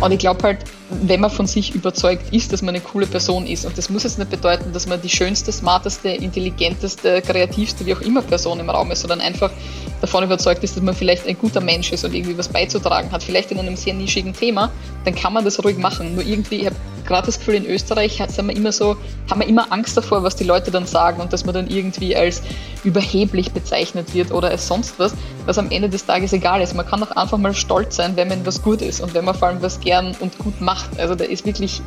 Und ich glaube halt, wenn man von sich überzeugt ist, dass man eine coole Person ist, und das muss jetzt nicht bedeuten, dass man die schönste, smarteste, intelligenteste, kreativste, wie auch immer Person im Raum ist, sondern einfach davon überzeugt ist, dass man vielleicht ein guter Mensch ist und irgendwie was beizutragen hat, vielleicht in einem sehr nischigen Thema, dann kann man das ruhig machen. Nur irgendwie, ich habe gerade das Gefühl, in Österreich sind wir immer so, haben wir immer Angst davor, was die Leute dann sagen und dass man dann irgendwie als überheblich bezeichnet wird oder als sonst was, was am Ende des Tages egal ist. Man kann doch einfach mal stolz sein, wenn man was gut ist und wenn man vor allem was gern und gut macht. Also da ist wirklich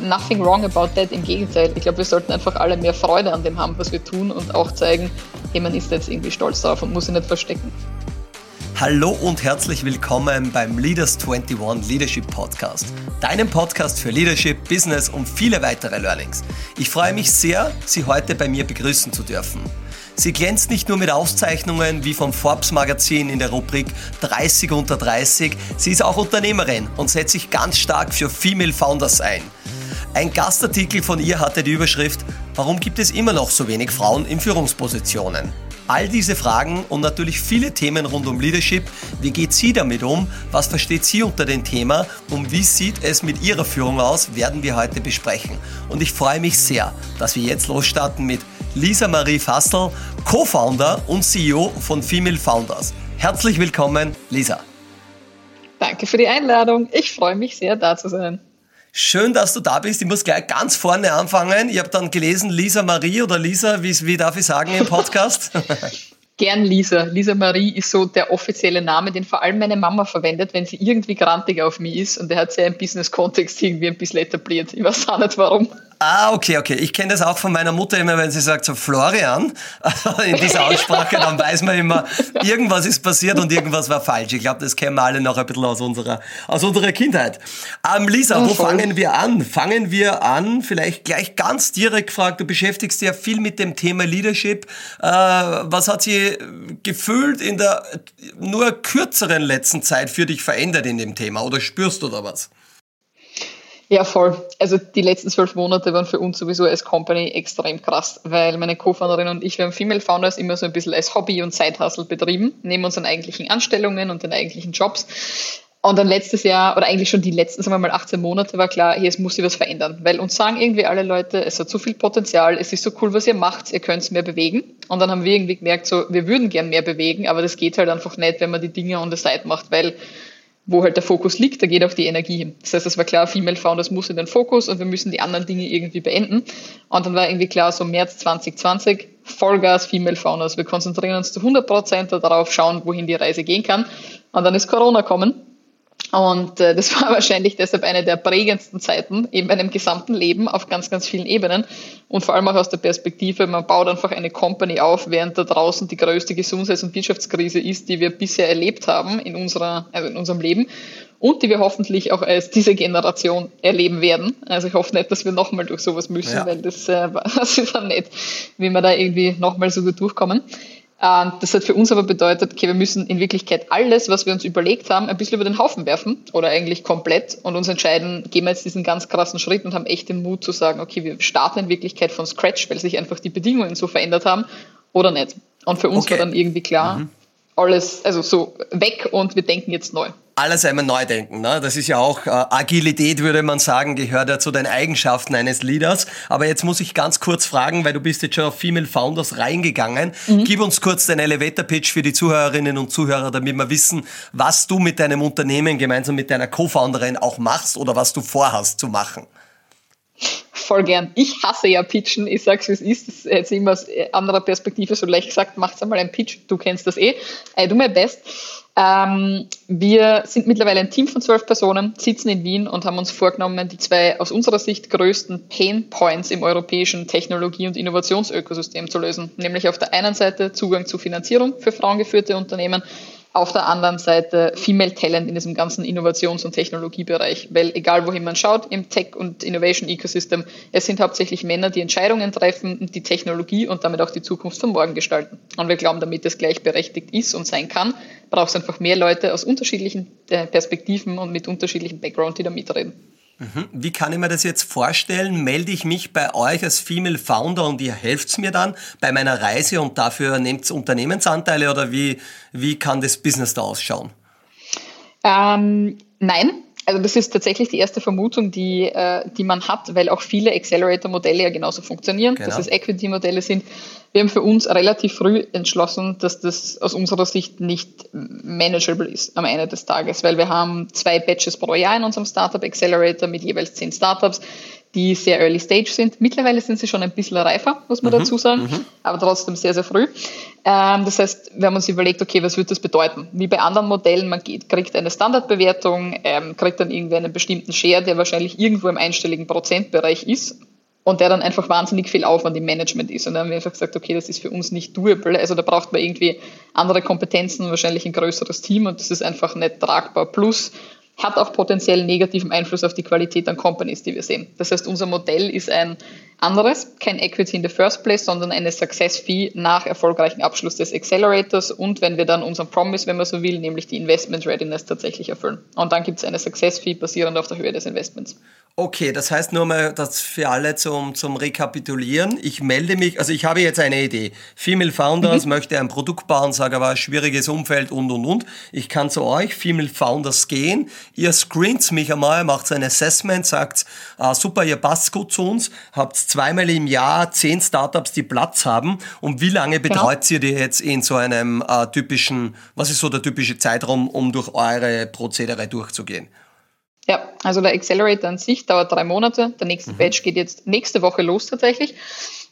nothing wrong about that. Im Gegenteil. Ich glaube, wir sollten einfach alle mehr Freude an dem haben, was wir tun und auch zeigen, hey, man ist jetzt irgendwie stolz darauf und muss sich nicht verstecken. Hallo und herzlich willkommen beim Leaders 21 Leadership Podcast, deinem Podcast für Leadership, Business und viele weitere Learnings. Ich freue mich sehr, Sie heute bei mir begrüßen zu dürfen. Sie glänzt nicht nur mit Auszeichnungen wie vom Forbes Magazin in der Rubrik 30 unter 30, sie ist auch Unternehmerin und setzt sich ganz stark für Female Founders ein. Ein Gastartikel von ihr hatte die Überschrift Warum gibt es immer noch so wenig Frauen in Führungspositionen? All diese Fragen und natürlich viele Themen rund um Leadership. Wie geht sie damit um? Was versteht sie unter dem Thema? Und wie sieht es mit ihrer Führung aus? Werden wir heute besprechen. Und ich freue mich sehr, dass wir jetzt losstarten mit Lisa Marie Fassel, Co-Founder und CEO von Female Founders. Herzlich willkommen, Lisa. Danke für die Einladung. Ich freue mich sehr, da zu sein. Schön, dass du da bist. Ich muss gleich ganz vorne anfangen. Ich habe dann gelesen, Lisa Marie oder Lisa, wie, wie darf ich sagen im Podcast? Gern Lisa. Lisa Marie ist so der offizielle Name, den vor allem meine Mama verwendet, wenn sie irgendwie grantig auf mich ist. Und der hat sie im Business-Kontext irgendwie ein bisschen etabliert. Ich weiß auch nicht warum. Ah, okay, okay. Ich kenne das auch von meiner Mutter immer, wenn sie sagt so Florian in dieser Aussprache, dann weiß man immer, irgendwas ist passiert und irgendwas war falsch. Ich glaube, das kennen wir alle noch ein bisschen aus unserer, aus unserer Kindheit. Ähm, Lisa, wo fangen wir an? Fangen wir an, vielleicht gleich ganz direkt gefragt, du beschäftigst dich ja viel mit dem Thema Leadership. Äh, was hat sich gefühlt in der nur kürzeren letzten Zeit für dich verändert in dem Thema oder spürst du da was? Ja, voll. Also die letzten zwölf Monate waren für uns sowieso als Company extrem krass, weil meine Co-Founderin und ich, wir haben Female Founders immer so ein bisschen als Hobby und Zeithustle betrieben, neben unseren eigentlichen Anstellungen und den eigentlichen Jobs. Und dann letztes Jahr, oder eigentlich schon die letzten, sagen wir mal 18 Monate, war klar, hier, es muss sich was verändern. Weil uns sagen irgendwie alle Leute, es hat so viel Potenzial, es ist so cool, was ihr macht, ihr könnt es mehr bewegen. Und dann haben wir irgendwie gemerkt, so, wir würden gern mehr bewegen, aber das geht halt einfach nicht, wenn man die Dinge on the side macht, weil wo halt der Fokus liegt, da geht auch die Energie hin. Das heißt, es war klar, Female Founders muss in den Fokus und wir müssen die anderen Dinge irgendwie beenden. Und dann war irgendwie klar, so März 2020, Vollgas Female Founders. Wir konzentrieren uns zu 100 Prozent darauf, schauen, wohin die Reise gehen kann. Und dann ist Corona kommen und äh, das war wahrscheinlich deshalb eine der prägendsten Zeiten in meinem gesamten Leben auf ganz, ganz vielen Ebenen. Und vor allem auch aus der Perspektive, man baut einfach eine Company auf, während da draußen die größte Gesundheits- und Wirtschaftskrise ist, die wir bisher erlebt haben in, unserer, also in unserem Leben und die wir hoffentlich auch als diese Generation erleben werden. Also ich hoffe nicht, dass wir nochmal durch sowas müssen, ja. weil das, äh, das ist dann nicht, wie wir da irgendwie nochmal so gut durchkommen. Ähm, das hat für uns aber bedeutet, okay, wir müssen in Wirklichkeit alles, was wir uns überlegt haben, ein bisschen über den Haufen werfen oder eigentlich komplett und uns entscheiden, gehen wir jetzt diesen ganz krassen Schritt und haben echt den Mut zu sagen, okay, wir starten in Wirklichkeit von Scratch, weil sich einfach die Bedingungen so verändert haben oder nicht. Und für uns okay. war dann irgendwie klar, mhm. alles, also so weg und wir denken jetzt neu alles einmal neu denken. Ne? Das ist ja auch äh, Agilität, würde man sagen, gehört ja zu den Eigenschaften eines Leaders. Aber jetzt muss ich ganz kurz fragen, weil du bist jetzt schon auf Female Founders reingegangen. Mhm. Gib uns kurz den Elevator Pitch für die Zuhörerinnen und Zuhörer, damit wir wissen, was du mit deinem Unternehmen gemeinsam mit deiner Co-Founderin auch machst oder was du vorhast zu machen. Voll gern. Ich hasse ja Pitchen. Ich sag's, wie es ist. Das ist jetzt immer aus anderer Perspektive so leicht gesagt. Macht's einmal einen Pitch. Du kennst das eh. I do my best. Ähm, wir sind mittlerweile ein Team von zwölf Personen, sitzen in Wien und haben uns vorgenommen, die zwei aus unserer Sicht größten Pain Points im europäischen Technologie- und Innovationsökosystem zu lösen. Nämlich auf der einen Seite Zugang zu Finanzierung für frauengeführte Unternehmen auf der anderen Seite Female Talent in diesem ganzen Innovations- und Technologiebereich. Weil egal wohin man schaut im Tech- und Innovation-Ecosystem, es sind hauptsächlich Männer, die Entscheidungen treffen und die Technologie und damit auch die Zukunft von morgen gestalten. Und wir glauben, damit es gleichberechtigt ist und sein kann, braucht es einfach mehr Leute aus unterschiedlichen äh, Perspektiven und mit unterschiedlichen Background, die da mitreden. Mhm. Wie kann ich mir das jetzt vorstellen? Melde ich mich bei euch als Female Founder und ihr helft mir dann bei meiner Reise und dafür nehmt Unternehmensanteile oder wie, wie kann das Business da ausschauen? Ähm, nein, Also das ist tatsächlich die erste Vermutung, die, äh, die man hat, weil auch viele Accelerator-Modelle ja genauso funktionieren, genau. dass es Equity-Modelle sind. Wir haben für uns relativ früh entschlossen, dass das aus unserer Sicht nicht manageable ist am Ende des Tages, weil wir haben zwei Batches pro Jahr in unserem Startup Accelerator mit jeweils zehn Startups die sehr early stage sind. Mittlerweile sind sie schon ein bisschen reifer, muss man mhm, dazu sagen, mhm. aber trotzdem sehr, sehr früh. Ähm, das heißt, wir haben uns überlegt, okay, was wird das bedeuten? Wie bei anderen Modellen, man geht, kriegt eine Standardbewertung, ähm, kriegt dann irgendwie einen bestimmten Share, der wahrscheinlich irgendwo im einstelligen Prozentbereich ist und der dann einfach wahnsinnig viel Aufwand im Management ist. Und dann haben wir einfach gesagt, okay, das ist für uns nicht doable. Also da braucht man irgendwie andere Kompetenzen, wahrscheinlich ein größeres Team und das ist einfach nicht tragbar. Plus hat auch potenziell negativen Einfluss auf die Qualität an Companies, die wir sehen. Das heißt, unser Modell ist ein anderes, kein Equity in the first place, sondern eine Success Fee nach erfolgreichen Abschluss des Accelerators und wenn wir dann unseren Promise, wenn man so will, nämlich die Investment Readiness tatsächlich erfüllen. Und dann gibt es eine Success Fee basierend auf der Höhe des Investments. Okay, das heißt nur mal, das für alle zum, zum Rekapitulieren. Ich melde mich, also ich habe jetzt eine Idee. Female Founders mhm. möchte ein Produkt bauen, sage aber schwieriges Umfeld und und und. Ich kann zu euch, Female Founders, gehen. Ihr screent mich einmal, macht ein Assessment, sagt, ah, super, ihr passt gut zu uns, habt zweimal im Jahr zehn Startups, die Platz haben. Und wie lange betreut genau. ihr die jetzt in so einem äh, typischen, was ist so der typische Zeitraum, um durch eure Prozedere durchzugehen? Ja, also der Accelerator an sich dauert drei Monate. Der nächste mhm. Batch geht jetzt nächste Woche los tatsächlich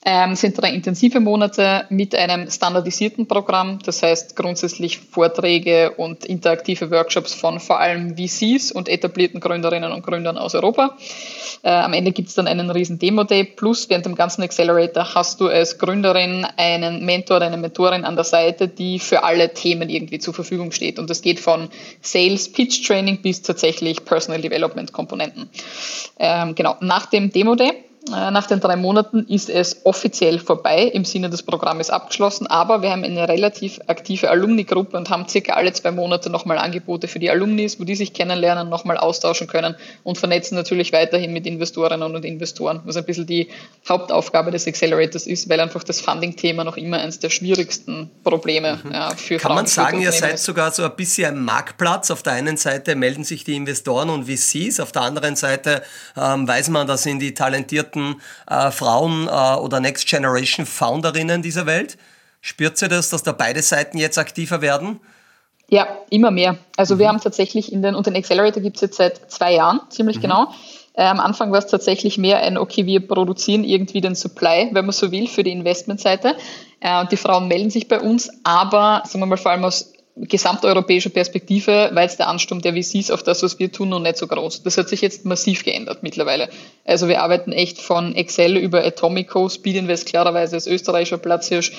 ähm, sind drei intensive Monate mit einem standardisierten Programm. Das heißt grundsätzlich Vorträge und interaktive Workshops von vor allem VCs und etablierten Gründerinnen und Gründern aus Europa. Äh, am Ende gibt es dann einen riesen Demo-Day. Plus während dem ganzen Accelerator hast du als Gründerin einen Mentor oder eine Mentorin an der Seite, die für alle Themen irgendwie zur Verfügung steht. Und das geht von Sales, Pitch Training bis tatsächlich Personal Development Komponenten. Ähm, genau, nach dem Demo-Day nach den drei Monaten ist es offiziell vorbei, im Sinne des Programmes abgeschlossen, aber wir haben eine relativ aktive Alumni-Gruppe und haben circa alle zwei Monate nochmal Angebote für die Alumnis, wo die sich kennenlernen, nochmal austauschen können und vernetzen natürlich weiterhin mit Investorinnen und Investoren, was ein bisschen die Hauptaufgabe des Accelerators ist, weil einfach das Funding-Thema noch immer eines der schwierigsten Probleme mhm. ja, für Kann man sagen, ihr seid sogar so ein bisschen ein Marktplatz. Auf der einen Seite melden sich die Investoren und VCs, auf der anderen Seite ähm, weiß man, da sind die talentierten talentierten äh, Frauen äh, oder Next Generation Founderinnen dieser Welt? Spürt sie das, dass da beide Seiten jetzt aktiver werden? Ja, immer mehr. Also mhm. wir haben tatsächlich in den, und den Accelerator gibt es jetzt seit zwei Jahren, ziemlich mhm. genau. Äh, am Anfang war es tatsächlich mehr ein, okay, wir produzieren irgendwie den Supply, wenn man so will, für die Investmentseite. Äh, und die Frauen melden sich bei uns, aber, sagen wir mal, vor allem aus gesamteuropäischer Perspektive war jetzt der Ansturm der VCs auf das, was wir tun, noch nicht so groß. Das hat sich jetzt massiv geändert mittlerweile. Also wir arbeiten echt von Excel über Atomico, Speed Invest klarerweise als österreichischer Platzhirsch,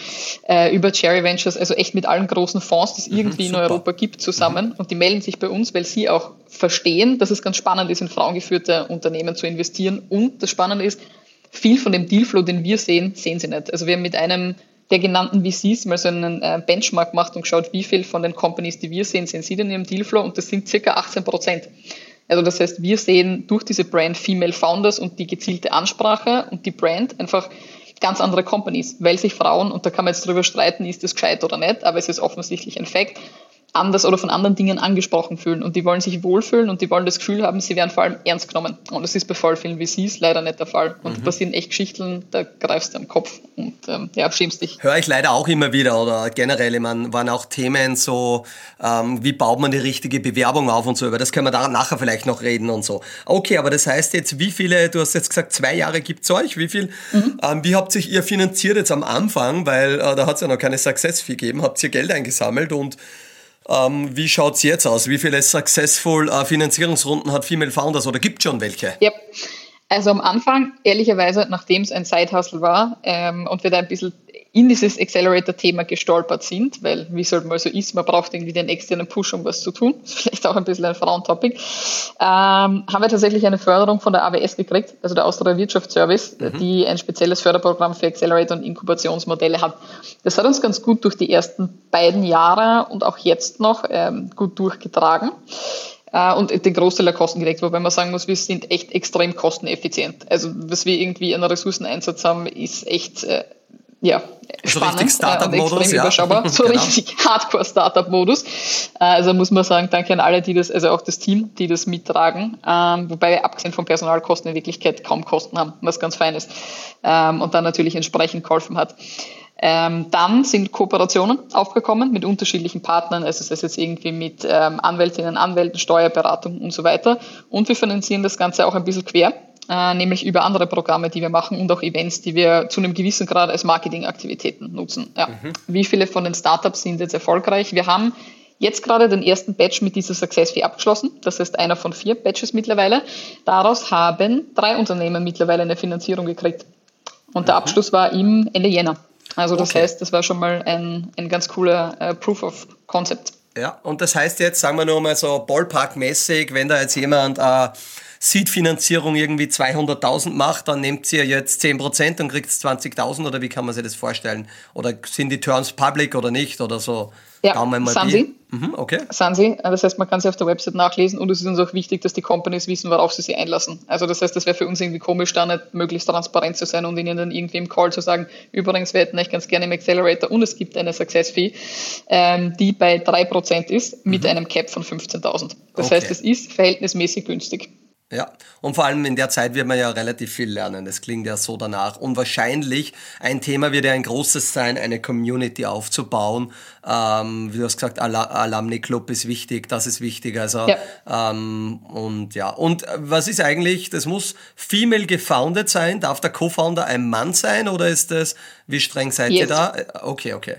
äh, über Cherry Ventures, also echt mit allen großen Fonds, die es mhm, irgendwie super. in Europa gibt, zusammen. Mhm. Und die melden sich bei uns, weil sie auch verstehen, dass es ganz spannend ist, in frauengeführte Unternehmen zu investieren. Und das Spannende ist, viel von dem Dealflow, den wir sehen, sehen sie nicht. Also wir haben mit einem der genannten VCs mal so einen äh, Benchmark gemacht und geschaut, wie viel von den Companies, die wir sehen, sind sie denn im Dealflow und das sind circa 18 Prozent. Also das heißt, wir sehen durch diese Brand Female Founders und die gezielte Ansprache und die Brand einfach ganz andere Companies, weil sich Frauen, und da kann man jetzt drüber streiten, ist das gescheit oder nicht, aber es ist offensichtlich ein Fakt, anders oder von anderen Dingen angesprochen fühlen und die wollen sich wohlfühlen und die wollen das Gefühl haben, sie werden vor allem ernst genommen. Und das ist bei voll vielen VCs leider nicht der Fall. Und mhm. da passieren echt Geschichten, da greifst du am Kopf und ähm, ja, schämst dich. Höre ich leider auch immer wieder oder generell, ich meine, waren auch Themen so, ähm, wie baut man die richtige Bewerbung auf und so, über das können wir da nachher vielleicht noch reden und so. Okay, aber das heißt jetzt, wie viele, du hast jetzt gesagt, zwei Jahre gibt es euch, wie viel, mhm. ähm, wie habt sich ihr finanziert jetzt am Anfang, weil äh, da hat es ja noch keine Success Fee gegeben, habt ihr Geld eingesammelt und ähm, wie schaut es jetzt aus? Wie viele Successful äh, Finanzierungsrunden hat Female Founders oder gibt schon welche? Yep. Also am Anfang, ehrlicherweise, nachdem es ein Side-Hustle war ähm, und wir da ein bisschen in dieses Accelerator-Thema gestolpert sind, weil wie es halt mal so ist, man braucht irgendwie den externen Push, um was zu tun. Das ist vielleicht auch ein bisschen ein Frauentopic. Ähm, haben wir tatsächlich eine Förderung von der AWS gekriegt, also der Austria Wirtschaftsservice, mhm. die ein spezielles Förderprogramm für Accelerator und Inkubationsmodelle hat. Das hat uns ganz gut durch die ersten beiden Jahre und auch jetzt noch ähm, gut durchgetragen äh, und den Großteil der Kosten gedeckt, wobei man sagen muss, wir sind echt extrem kosteneffizient. Also was wir irgendwie an Ressourceneinsatz haben, ist echt äh, ja, so spannend richtig Startup-Modus, ja. überschaubar, so genau. richtig Hardcore-Startup-Modus. Also muss man sagen, danke an alle, die das, also auch das Team, die das mittragen, ähm, wobei wir abgesehen von Personalkosten in Wirklichkeit kaum Kosten haben, was ganz fein ist ähm, und dann natürlich entsprechend geholfen hat. Ähm, dann sind Kooperationen aufgekommen mit unterschiedlichen Partnern, also das heißt jetzt irgendwie mit ähm, Anwältinnen, Anwälten, Steuerberatung und so weiter. Und wir finanzieren das Ganze auch ein bisschen quer äh, nämlich über andere Programme, die wir machen und auch Events, die wir zu einem gewissen Grad als Marketingaktivitäten nutzen. Ja. Mhm. Wie viele von den Startups sind jetzt erfolgreich? Wir haben jetzt gerade den ersten Batch mit dieser Success Fee abgeschlossen. Das heißt einer von vier Batches mittlerweile. Daraus haben drei Unternehmen mittlerweile eine Finanzierung gekriegt. Und der mhm. Abschluss war im Ende Jänner. Also das okay. heißt, das war schon mal ein, ein ganz cooler äh, Proof of Concept. Ja, und das heißt jetzt, sagen wir nur mal so Ballpark-mäßig, wenn da jetzt jemand äh, Seed-Finanzierung irgendwie 200.000 macht, dann nehmt ihr jetzt 10% und kriegt 20.000 oder wie kann man sich das vorstellen? Oder sind die Terms public oder nicht oder so? Ja, sind sie. Mhm, okay. Sind sie. Das heißt, man kann sie auf der Website nachlesen und es ist uns auch wichtig, dass die Companies wissen, worauf sie sich einlassen. Also das heißt, das wäre für uns irgendwie komisch, da nicht möglichst transparent zu sein und ihnen dann irgendwie im Call zu sagen, übrigens, wir hätten euch ganz gerne im Accelerator und es gibt eine Success Fee, ähm, die bei 3% ist mit mhm. einem Cap von 15.000. Das okay. heißt, es ist verhältnismäßig günstig. Ja, und vor allem in der Zeit wird man ja relativ viel lernen. Das klingt ja so danach. Und wahrscheinlich ein Thema wird ja ein großes sein, eine Community aufzubauen. Ähm, wie du hast gesagt, Al Alumni Club ist wichtig, das ist wichtig. Also ja. Ähm, und ja, und was ist eigentlich? Das muss female gefounded sein. Darf der Co-Founder ein Mann sein oder ist das? Wie streng seid yes. ihr da? Okay, okay.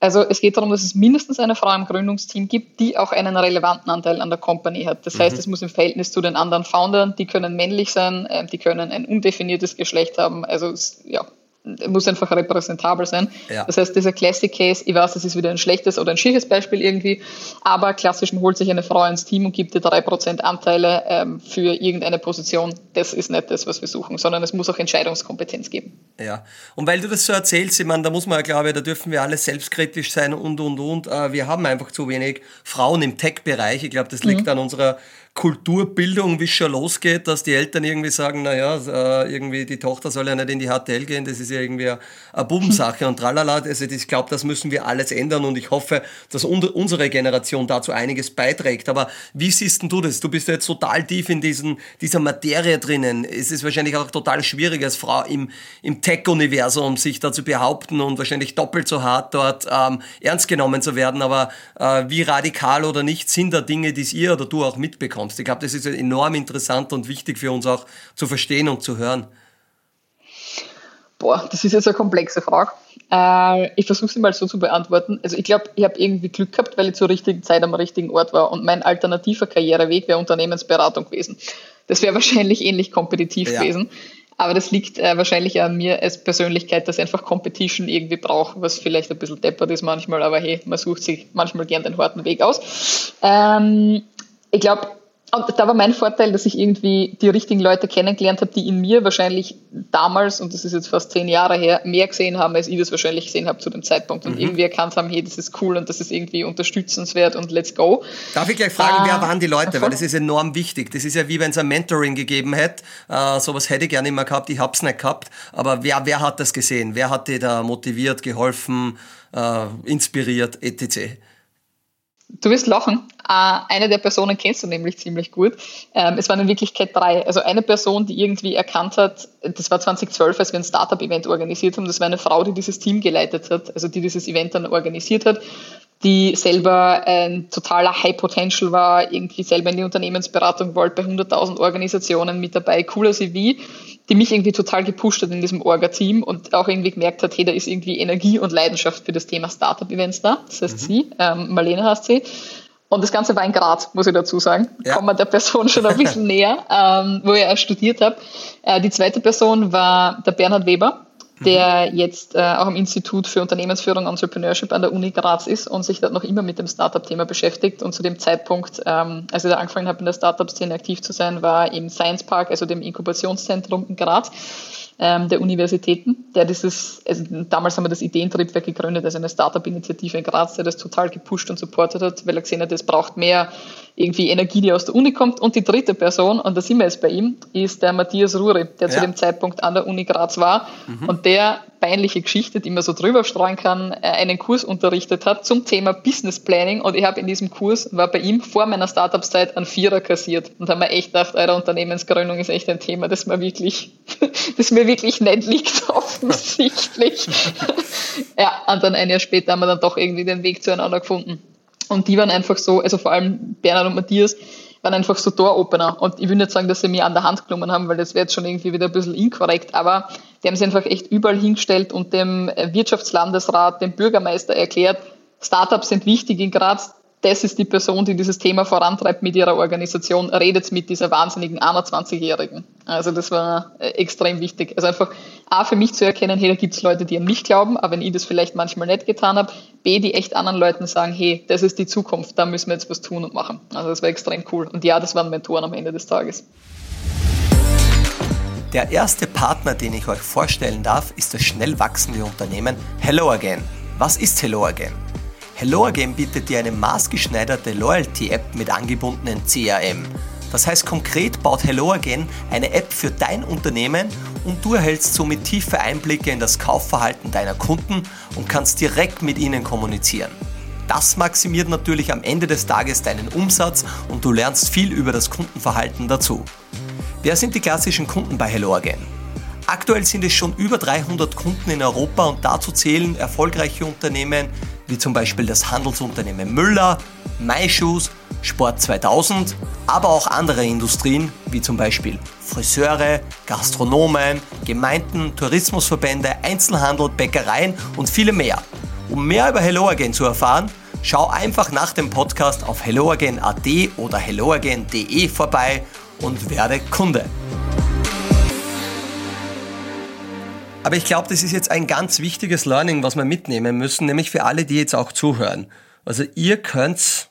Also es geht darum, dass es mindestens eine Frau im Gründungsteam gibt, die auch einen relevanten Anteil an der Company hat. Das mhm. heißt, es muss im Verhältnis zu den anderen Foundern, die können männlich sein, äh, die können ein undefiniertes Geschlecht haben. Also ja, muss einfach repräsentabel sein. Ja. Das heißt, dieser Classic Case, ich weiß, das ist wieder ein schlechtes oder ein schieres Beispiel irgendwie, aber klassisch man holt sich eine Frau ins Team und gibt ihr drei Prozent Anteile ähm, für irgendeine Position. Das ist nicht das, was wir suchen, sondern es muss auch Entscheidungskompetenz geben. Ja, und weil du das so erzählst, ich meine, da muss man, glaube ich, da dürfen wir alle selbstkritisch sein und, und, und. Äh, wir haben einfach zu wenig Frauen im Tech-Bereich. Ich glaube, das liegt mhm. an unserer Kulturbildung, wie es schon losgeht, dass die Eltern irgendwie sagen, naja, äh, irgendwie die Tochter soll ja nicht in die HTL gehen, das ist ja irgendwie eine Bubensache und tralala. Also ich glaube, das müssen wir alles ändern und ich hoffe, dass unsere Generation dazu einiges beiträgt. Aber wie siehst du das? Du bist ja jetzt total tief in diesen, dieser Materie drinnen. Es ist wahrscheinlich auch total schwierig als Frau im, im Tech-Universum sich da zu behaupten und wahrscheinlich doppelt so hart dort ähm, ernst genommen zu werden. Aber äh, wie radikal oder nicht sind da Dinge, die ihr oder du auch mitbekommst? Kommst. Ich glaube, das ist enorm interessant und wichtig für uns auch zu verstehen und zu hören. Boah, das ist jetzt eine komplexe Frage. Äh, ich versuche sie mal so zu beantworten. Also ich glaube, ich habe irgendwie Glück gehabt, weil ich zur richtigen Zeit am richtigen Ort war und mein alternativer Karriereweg wäre Unternehmensberatung gewesen. Das wäre wahrscheinlich ähnlich kompetitiv ja. gewesen. Aber das liegt äh, wahrscheinlich an mir als Persönlichkeit, dass ich einfach Competition irgendwie brauche, was vielleicht ein bisschen deppert ist manchmal, aber hey, man sucht sich manchmal gern den harten Weg aus. Ähm, ich glaube, und da war mein Vorteil, dass ich irgendwie die richtigen Leute kennengelernt habe, die in mir wahrscheinlich damals, und das ist jetzt fast zehn Jahre her, mehr gesehen haben, als ich das wahrscheinlich gesehen habe zu dem Zeitpunkt. Und mhm. irgendwie erkannt haben, hey, das ist cool und das ist irgendwie unterstützenswert und let's go. Darf ich gleich fragen, äh, wer waren die Leute? Voll. Weil das ist enorm wichtig. Das ist ja wie wenn es ein Mentoring gegeben hätte. Äh, sowas hätte ich gerne immer gehabt, ich habe es nicht gehabt. Aber wer, wer hat das gesehen? Wer hat dir da motiviert, geholfen, äh, inspiriert, etc.? Du wirst lachen. Äh, eine der Personen kennst du nämlich ziemlich gut. Ähm, es waren in Wirklichkeit drei. Also eine Person, die irgendwie erkannt hat, das war 2012, als wir ein Startup-Event organisiert haben. Das war eine Frau, die dieses Team geleitet hat, also die dieses Event dann organisiert hat, die selber ein totaler High Potential war, irgendwie selber in die Unternehmensberatung wollte, bei 100.000 Organisationen mit dabei, cooler CV die mich irgendwie total gepusht hat in diesem Orga-Team und auch irgendwie gemerkt hat, hey, da ist irgendwie Energie und Leidenschaft für das Thema Startup-Events da. Das heißt mhm. sie, ähm, Marlene heißt sie. Und das Ganze war in Graz, muss ich dazu sagen. Ja. Kommen wir der Person schon ein bisschen näher, ähm, wo ich erst studiert habe. Äh, die zweite Person war der Bernhard Weber der jetzt äh, auch am Institut für Unternehmensführung und Entrepreneurship an der Uni Graz ist und sich dort noch immer mit dem Startup-Thema beschäftigt. Und zu dem Zeitpunkt, ähm, als ich da angefangen habe, in der Startup-Szene aktiv zu sein, war im Science Park, also dem Inkubationszentrum in Graz ähm, der Universitäten, der dieses, also damals haben wir das Ideentriebwerk gegründet, also eine Startup-Initiative in Graz, der das total gepusht und supportet hat, weil er gesehen hat, es braucht mehr irgendwie Energie, die aus der Uni kommt. Und die dritte Person, und da sind wir jetzt bei ihm, ist der Matthias Ruri, der ja. zu dem Zeitpunkt an der Uni Graz war. Mhm. Und der peinliche Geschichte, die man so drüber streuen kann, äh, einen Kurs unterrichtet hat zum Thema Business Planning und ich habe in diesem Kurs, war bei ihm vor meiner Startup-Zeit ein Vierer kassiert und habe mir echt gedacht, eure Unternehmensgründung ist echt ein Thema, das mir wirklich, das mir wirklich nicht liegt, offensichtlich. ja, und dann ein Jahr später haben wir dann doch irgendwie den Weg zueinander gefunden. Und die waren einfach so, also vor allem Bernhard und Matthias, waren einfach so Door-Opener. Und ich will nicht sagen, dass sie mir an der Hand genommen haben, weil das wäre jetzt schon irgendwie wieder ein bisschen inkorrekt, aber die haben sie einfach echt überall hingestellt und dem Wirtschaftslandesrat, dem Bürgermeister erklärt, Startups sind wichtig in Graz, das ist die Person, die dieses Thema vorantreibt mit ihrer Organisation, redet mit dieser wahnsinnigen 21-Jährigen. Also das war äh, extrem wichtig. Also einfach A, für mich zu erkennen, hey, da gibt es Leute, die an mich glauben, aber wenn ich das vielleicht manchmal nicht getan habe, B, die echt anderen Leuten sagen, hey, das ist die Zukunft, da müssen wir jetzt was tun und machen. Also das war extrem cool. Und ja, das waren Mentoren am Ende des Tages. Der erste Partner, den ich euch vorstellen darf, ist das schnell wachsende Unternehmen Hello Again. Was ist Hello Again? Hello bietet dir eine maßgeschneiderte Loyalty-App mit angebundenen CRM. Das heißt konkret baut Hello eine App für dein Unternehmen und du erhältst somit tiefe Einblicke in das Kaufverhalten deiner Kunden und kannst direkt mit ihnen kommunizieren. Das maximiert natürlich am Ende des Tages deinen Umsatz und du lernst viel über das Kundenverhalten dazu. Wer sind die klassischen Kunden bei Hello? Aktuell sind es schon über 300 Kunden in Europa und dazu zählen erfolgreiche Unternehmen wie zum Beispiel das Handelsunternehmen Müller, MyShoes, Sport 2000, aber auch andere Industrien wie zum Beispiel Friseure, Gastronomen, Gemeinden, Tourismusverbände, Einzelhandel, Bäckereien und viele mehr. Um mehr über HelloAgain zu erfahren, schau einfach nach dem Podcast auf helloagain.at oder helloagain.de vorbei und werde Kunde. Aber ich glaube, das ist jetzt ein ganz wichtiges Learning, was wir mitnehmen müssen, nämlich für alle, die jetzt auch zuhören. Also ihr könnt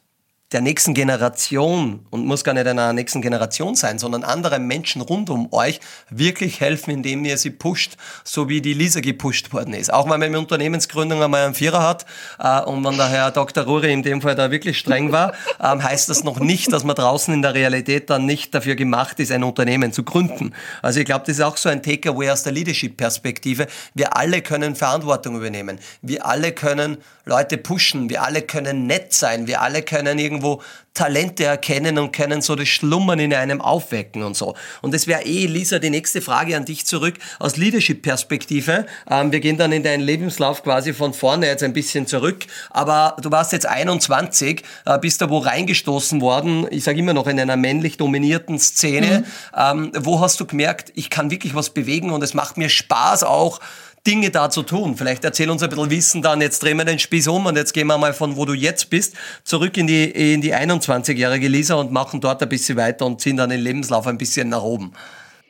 der nächsten Generation und muss gar nicht einer nächsten Generation sein, sondern anderen Menschen rund um euch wirklich helfen, indem ihr sie pusht, so wie die Lisa gepusht worden ist. Auch wenn man mit Unternehmensgründung einmal einen Vierer hat äh, und wenn der Herr Dr. Ruri in dem Fall da wirklich streng war, ähm, heißt das noch nicht, dass man draußen in der Realität dann nicht dafür gemacht ist, ein Unternehmen zu gründen. Also ich glaube, das ist auch so ein Takeaway aus der Leadership-Perspektive. Wir alle können Verantwortung übernehmen. Wir alle können Leute pushen. Wir alle können nett sein. Wir alle können irgendwie irgendwo Talente erkennen und können so das Schlummern in einem aufwecken und so. Und das wäre eh, Lisa, die nächste Frage an dich zurück aus Leadership-Perspektive. Ähm, wir gehen dann in deinen Lebenslauf quasi von vorne jetzt ein bisschen zurück. Aber du warst jetzt 21, äh, bist da wo reingestoßen worden, ich sage immer noch in einer männlich dominierten Szene. Mhm. Ähm, wo hast du gemerkt, ich kann wirklich was bewegen und es macht mir Spaß auch, Dinge da zu tun. Vielleicht erzähl uns ein bisschen Wissen dann, jetzt drehen wir den Spieß um und jetzt gehen wir mal von wo du jetzt bist, zurück in die, in die 21-jährige Lisa und machen dort ein bisschen weiter und ziehen dann den Lebenslauf ein bisschen nach oben.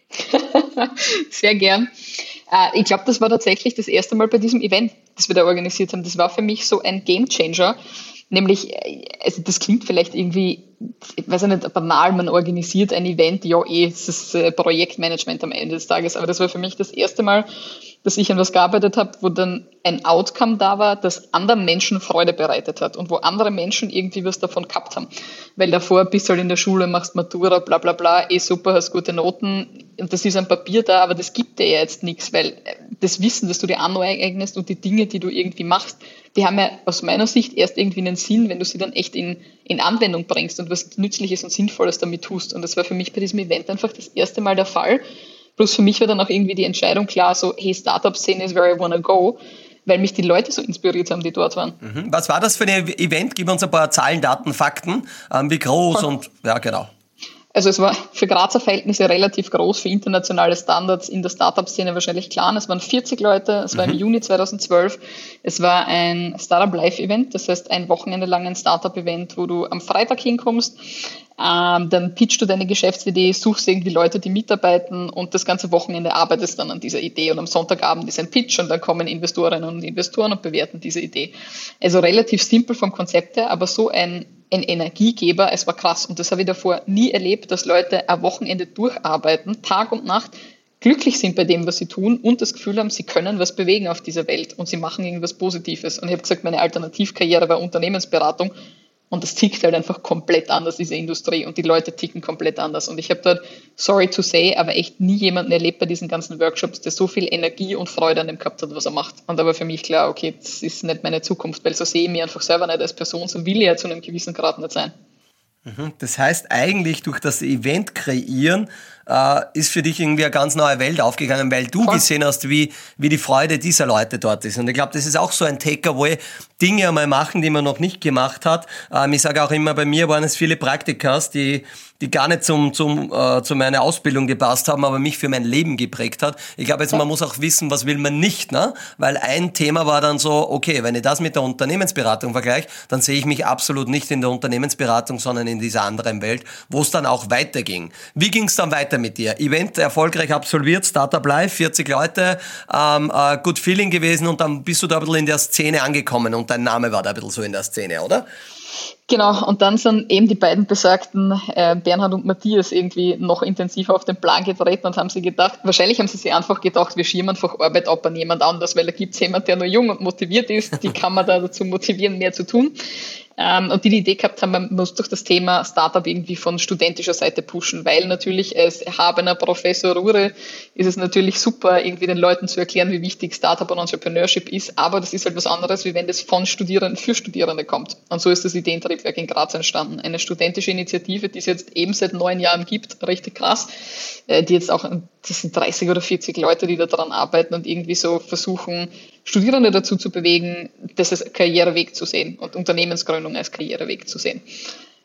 Sehr gern. Äh, ich glaube, das war tatsächlich das erste Mal bei diesem Event, das wir da organisiert haben. Das war für mich so ein Game Changer. Nämlich, äh, also das klingt vielleicht irgendwie, ich weiß nicht, banal, man organisiert ein Event, ja eh, es ist äh, Projektmanagement am Ende des Tages, aber das war für mich das erste Mal, dass ich an was gearbeitet habe, wo dann ein Outcome da war, das anderen Menschen Freude bereitet hat und wo andere Menschen irgendwie was davon gehabt haben. Weil davor bist du halt in der Schule, machst Matura, bla bla bla, eh super, hast gute Noten und das ist ein Papier da, aber das gibt dir ja jetzt nichts, weil das Wissen, das du dir aneignest und die Dinge, die du irgendwie machst, die haben ja aus meiner Sicht erst irgendwie einen Sinn, wenn du sie dann echt in, in Anwendung bringst und was Nützliches und Sinnvolles damit tust. Und das war für mich bei diesem Event einfach das erste Mal der Fall Plus für mich war dann auch irgendwie die Entscheidung klar, so, hey, Startup-Szene is where I wanna go, weil mich die Leute so inspiriert haben, die dort waren. Mhm. Was war das für ein Event? Gib uns ein paar Zahlen, Daten, Fakten. Ähm, wie groß und, ja, genau. Also es war für Grazer Verhältnisse relativ groß, für internationale Standards in der Startup-Szene wahrscheinlich klar. Es waren 40 Leute, es war mhm. im Juni 2012. Es war ein Startup Live-Event, das heißt ein Wochenende lang ein Startup-Event, wo du am Freitag hinkommst, ähm, dann pitchst du deine Geschäftsidee, suchst irgendwie Leute, die mitarbeiten und das ganze Wochenende arbeitest dann an dieser Idee und am Sonntagabend ist ein Pitch und dann kommen Investorinnen und Investoren und bewerten diese Idee. Also relativ simpel vom Konzept her, aber so ein ein Energiegeber. Es war krass und das habe ich davor nie erlebt, dass Leute ein Wochenende durcharbeiten, Tag und Nacht, glücklich sind bei dem, was sie tun und das Gefühl haben, sie können was bewegen auf dieser Welt und sie machen irgendwas Positives. Und ich habe gesagt, meine Alternativkarriere war Unternehmensberatung. Und das tickt halt einfach komplett anders, diese Industrie. Und die Leute ticken komplett anders. Und ich habe dort, sorry to say, aber echt nie jemanden erlebt bei diesen ganzen Workshops, der so viel Energie und Freude an dem gehabt hat, was er macht. Und da war für mich klar, okay, das ist nicht meine Zukunft, weil so sehe ich mich einfach selber nicht als Person, so will ich ja zu einem gewissen Grad nicht sein. Mhm. Das heißt eigentlich durch das Event kreieren äh, ist für dich irgendwie eine ganz neue Welt aufgegangen, weil du Voll. gesehen hast, wie, wie die Freude dieser Leute dort ist. Und ich glaube, das ist auch so ein Takeaway, Dinge einmal machen, die man noch nicht gemacht hat. Ähm, ich sage auch immer, bei mir waren es viele Praktikas, die, die gar nicht zum, zum, äh, zu meiner Ausbildung gepasst haben, aber mich für mein Leben geprägt hat. Ich glaube, jetzt man muss auch wissen, was will man nicht, ne? Weil ein Thema war dann so, okay, wenn ich das mit der Unternehmensberatung vergleiche, dann sehe ich mich absolut nicht in der Unternehmensberatung, sondern in dieser anderen Welt, wo es dann auch weiterging. Wie ging es dann weiter mit dir? Event erfolgreich absolviert, Startup Live, 40 Leute, ähm, äh, good feeling gewesen und dann bist du da ein bisschen in der Szene angekommen und dein Name war da ein bisschen so in der Szene, oder? Genau, und dann sind eben die beiden besagten äh, Bernhard und Matthias irgendwie noch intensiver auf den Plan getreten und haben sie gedacht, wahrscheinlich haben sie sich einfach gedacht, wir schirmen einfach Arbeit ab an jemand anders, weil da gibt es jemand, der nur jung und motiviert ist, die kann man da dazu motivieren, mehr zu tun. Ähm, und die die Idee gehabt haben, man muss durch das Thema Startup irgendwie von studentischer Seite pushen, weil natürlich als erhabener Professor Rure ist es natürlich super, irgendwie den Leuten zu erklären, wie wichtig Startup und Entrepreneurship ist, aber das ist halt was anderes, wie wenn das von Studierenden für Studierende kommt. Und so ist das Ideentriebwerk in Graz entstanden. Eine studentische Initiative, die es jetzt eben seit neun Jahren gibt, richtig krass, äh, die jetzt auch, das sind 30 oder 40 Leute, die da dran arbeiten und irgendwie so versuchen, Studierende dazu zu bewegen, das als Karriereweg zu sehen und Unternehmensgründung als Karriereweg zu sehen.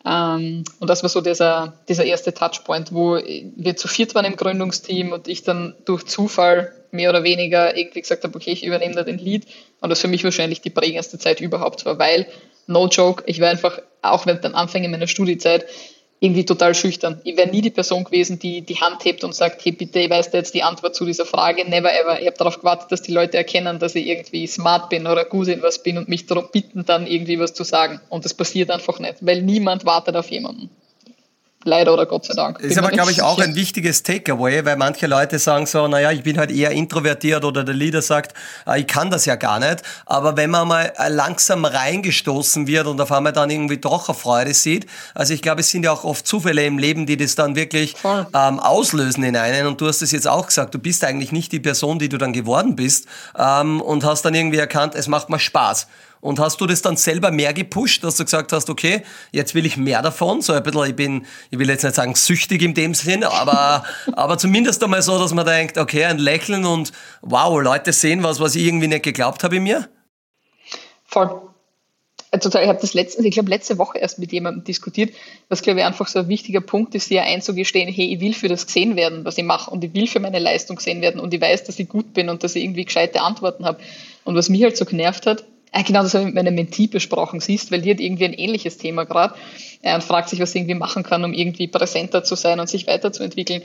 Ähm, und das war so dieser, dieser erste Touchpoint, wo wir zu viert waren im Gründungsteam und ich dann durch Zufall mehr oder weniger irgendwie gesagt habe, okay, ich übernehme da den Lead. Und das für mich wahrscheinlich die prägendste Zeit überhaupt war, weil, no joke, ich war einfach, auch während den Anfängen meiner Studiezeit, irgendwie total schüchtern. Ich wäre nie die Person gewesen, die die Hand hebt und sagt, hey bitte, ich weiß da jetzt die Antwort zu dieser Frage, never ever. Ich habe darauf gewartet, dass die Leute erkennen, dass ich irgendwie smart bin oder gut in was bin und mich darum bitten, dann irgendwie was zu sagen. Und das passiert einfach nicht, weil niemand wartet auf jemanden. Leider oder Gott sei Dank. Ist aber, glaube ich, auch ein wichtiges Takeaway, weil manche Leute sagen so, naja, ich bin halt eher introvertiert oder der Leader sagt, ah, ich kann das ja gar nicht. Aber wenn man mal äh, langsam reingestoßen wird und auf einmal dann irgendwie doch eine Freude sieht, also ich glaube, es sind ja auch oft Zufälle im Leben, die das dann wirklich ähm, auslösen in einen. Und du hast es jetzt auch gesagt, du bist eigentlich nicht die Person, die du dann geworden bist ähm, und hast dann irgendwie erkannt, es macht mal Spaß. Und hast du das dann selber mehr gepusht, dass du gesagt hast, okay, jetzt will ich mehr davon, so ein bisschen, ich bin, ich will jetzt nicht sagen süchtig in dem Sinn, aber, aber zumindest einmal so, dass man denkt, okay, ein Lächeln und wow, Leute sehen was, was ich irgendwie nicht geglaubt habe in mir? Voll. Also ich habe das letzte, ich glaube letzte Woche erst mit jemandem diskutiert, was glaube ich einfach so ein wichtiger Punkt ist, dir einzugestehen, hey, ich will für das gesehen werden, was ich mache und ich will für meine Leistung gesehen werden und ich weiß, dass ich gut bin und dass ich irgendwie gescheite Antworten habe. Und was mich halt so genervt hat, genau, das habe ich mit meiner Mentee besprochen, siehst, weil die hat irgendwie ein ähnliches Thema gerade äh, und fragt sich, was sie irgendwie machen kann, um irgendwie präsenter zu sein und sich weiterzuentwickeln.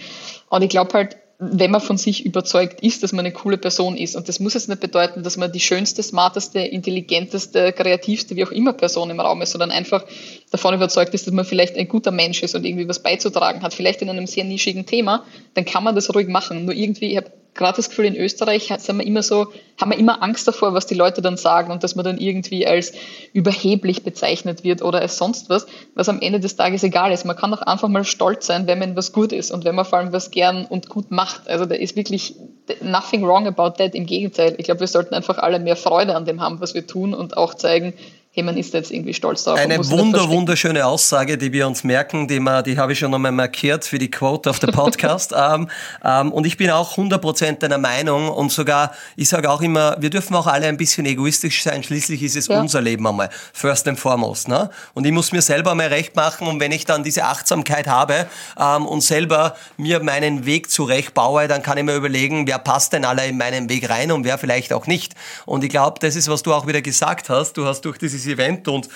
Und ich glaube halt, wenn man von sich überzeugt ist, dass man eine coole Person ist. Und das muss jetzt nicht bedeuten, dass man die schönste, smarteste, intelligenteste, kreativste, wie auch immer Person im Raum ist, sondern einfach davon überzeugt ist, dass man vielleicht ein guter Mensch ist und irgendwie was beizutragen hat, vielleicht in einem sehr nischigen Thema, dann kann man das ruhig machen. Nur irgendwie, ich habe gerade das Gefühl, in Österreich sind wir immer so, haben wir immer Angst davor, was die Leute dann sagen und dass man dann irgendwie als überheblich bezeichnet wird oder als sonst was, was am Ende des Tages egal ist. Man kann doch einfach mal stolz sein, wenn man was gut ist und wenn man vor allem was gern und gut macht. Also da ist wirklich nothing wrong about that. Im Gegenteil. Ich glaube, wir sollten einfach alle mehr Freude an dem haben, was wir tun und auch zeigen, hey, man ist jetzt irgendwie stolz darauf. Eine wunder, wunderschöne Aussage, die wir uns merken, die, wir, die habe ich schon einmal markiert für die Quote auf der Podcast. ähm, ähm, und ich bin auch 100% deiner Meinung und sogar, ich sage auch immer, wir dürfen auch alle ein bisschen egoistisch sein, schließlich ist es ja. unser Leben einmal, first and foremost. Ne? Und ich muss mir selber mal recht machen und wenn ich dann diese Achtsamkeit habe ähm, und selber mir meinen Weg zurecht baue, dann kann ich mir überlegen, wer passt denn alle in meinen Weg rein und wer vielleicht auch nicht. Und ich glaube, das ist, was du auch wieder gesagt hast. Du hast durch dieses Event und